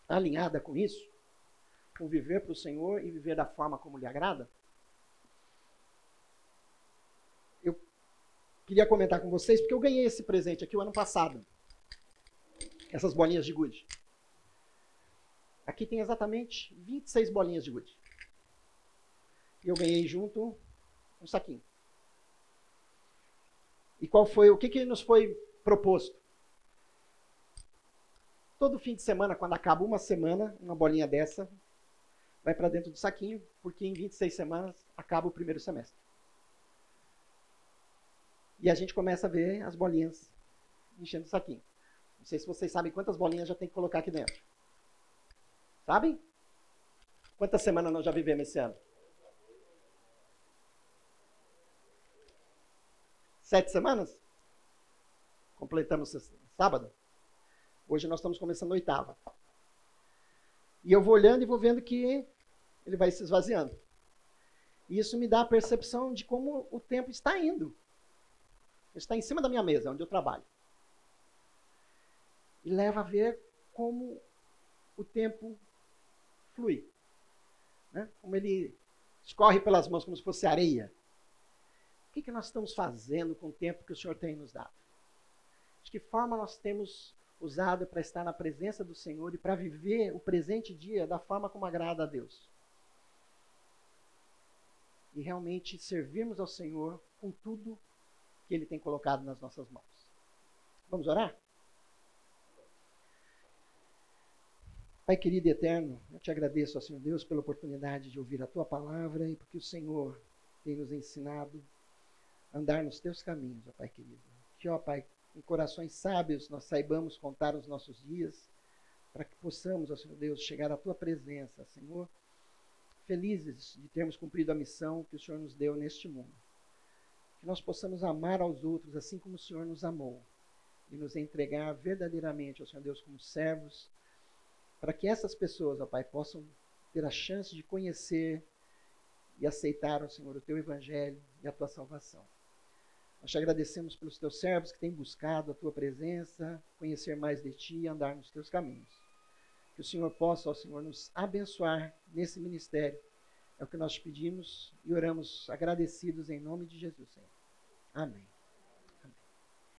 alinhada com isso? Com viver para o Senhor e viver da forma como lhe agrada? Eu queria comentar com vocês, porque eu ganhei esse presente aqui o ano passado essas bolinhas de gude. Aqui tem exatamente 26 bolinhas de gude. Eu ganhei junto um saquinho. E qual foi, o que, que nos foi proposto? Todo fim de semana, quando acaba uma semana, uma bolinha dessa vai para dentro do saquinho, porque em 26 semanas acaba o primeiro semestre. E a gente começa a ver as bolinhas enchendo o saquinho. Não sei se vocês sabem quantas bolinhas já tem que colocar aqui dentro. Sabem? Quantas semanas nós já vivemos esse ano? Sete semanas? Completamos sábado. Hoje nós estamos começando a oitava. E eu vou olhando e vou vendo que ele vai se esvaziando. E isso me dá a percepção de como o tempo está indo. Está em cima da minha mesa, onde eu trabalho e leva a ver como o tempo flui. Né? Como ele escorre pelas mãos como se fosse areia. O que, que nós estamos fazendo com o tempo que o Senhor tem nos dado? De que forma nós temos usado para estar na presença do Senhor e para viver o presente dia da forma como agrada a Deus? E realmente servirmos ao Senhor com tudo que Ele tem colocado nas nossas mãos. Vamos orar? Pai querido e eterno, eu te agradeço, ó Senhor Deus, pela oportunidade de ouvir a tua palavra e porque o Senhor tem nos ensinado andar nos teus caminhos, ó Pai querido. Que, ó Pai, em corações sábios nós saibamos contar os nossos dias, para que possamos, ó Senhor Deus, chegar à tua presença, Senhor, felizes de termos cumprido a missão que o Senhor nos deu neste mundo. Que nós possamos amar aos outros assim como o Senhor nos amou e nos entregar verdadeiramente, ao Senhor Deus, como servos para que essas pessoas, ó Pai, possam ter a chance de conhecer e aceitar, ó Senhor, o teu evangelho e a tua salvação. Nós te agradecemos pelos teus servos que têm buscado a tua presença, conhecer mais de ti e andar nos teus caminhos. Que o Senhor possa, ó Senhor, nos abençoar nesse ministério. É o que nós te pedimos e oramos agradecidos em nome de Jesus, Senhor. Amém.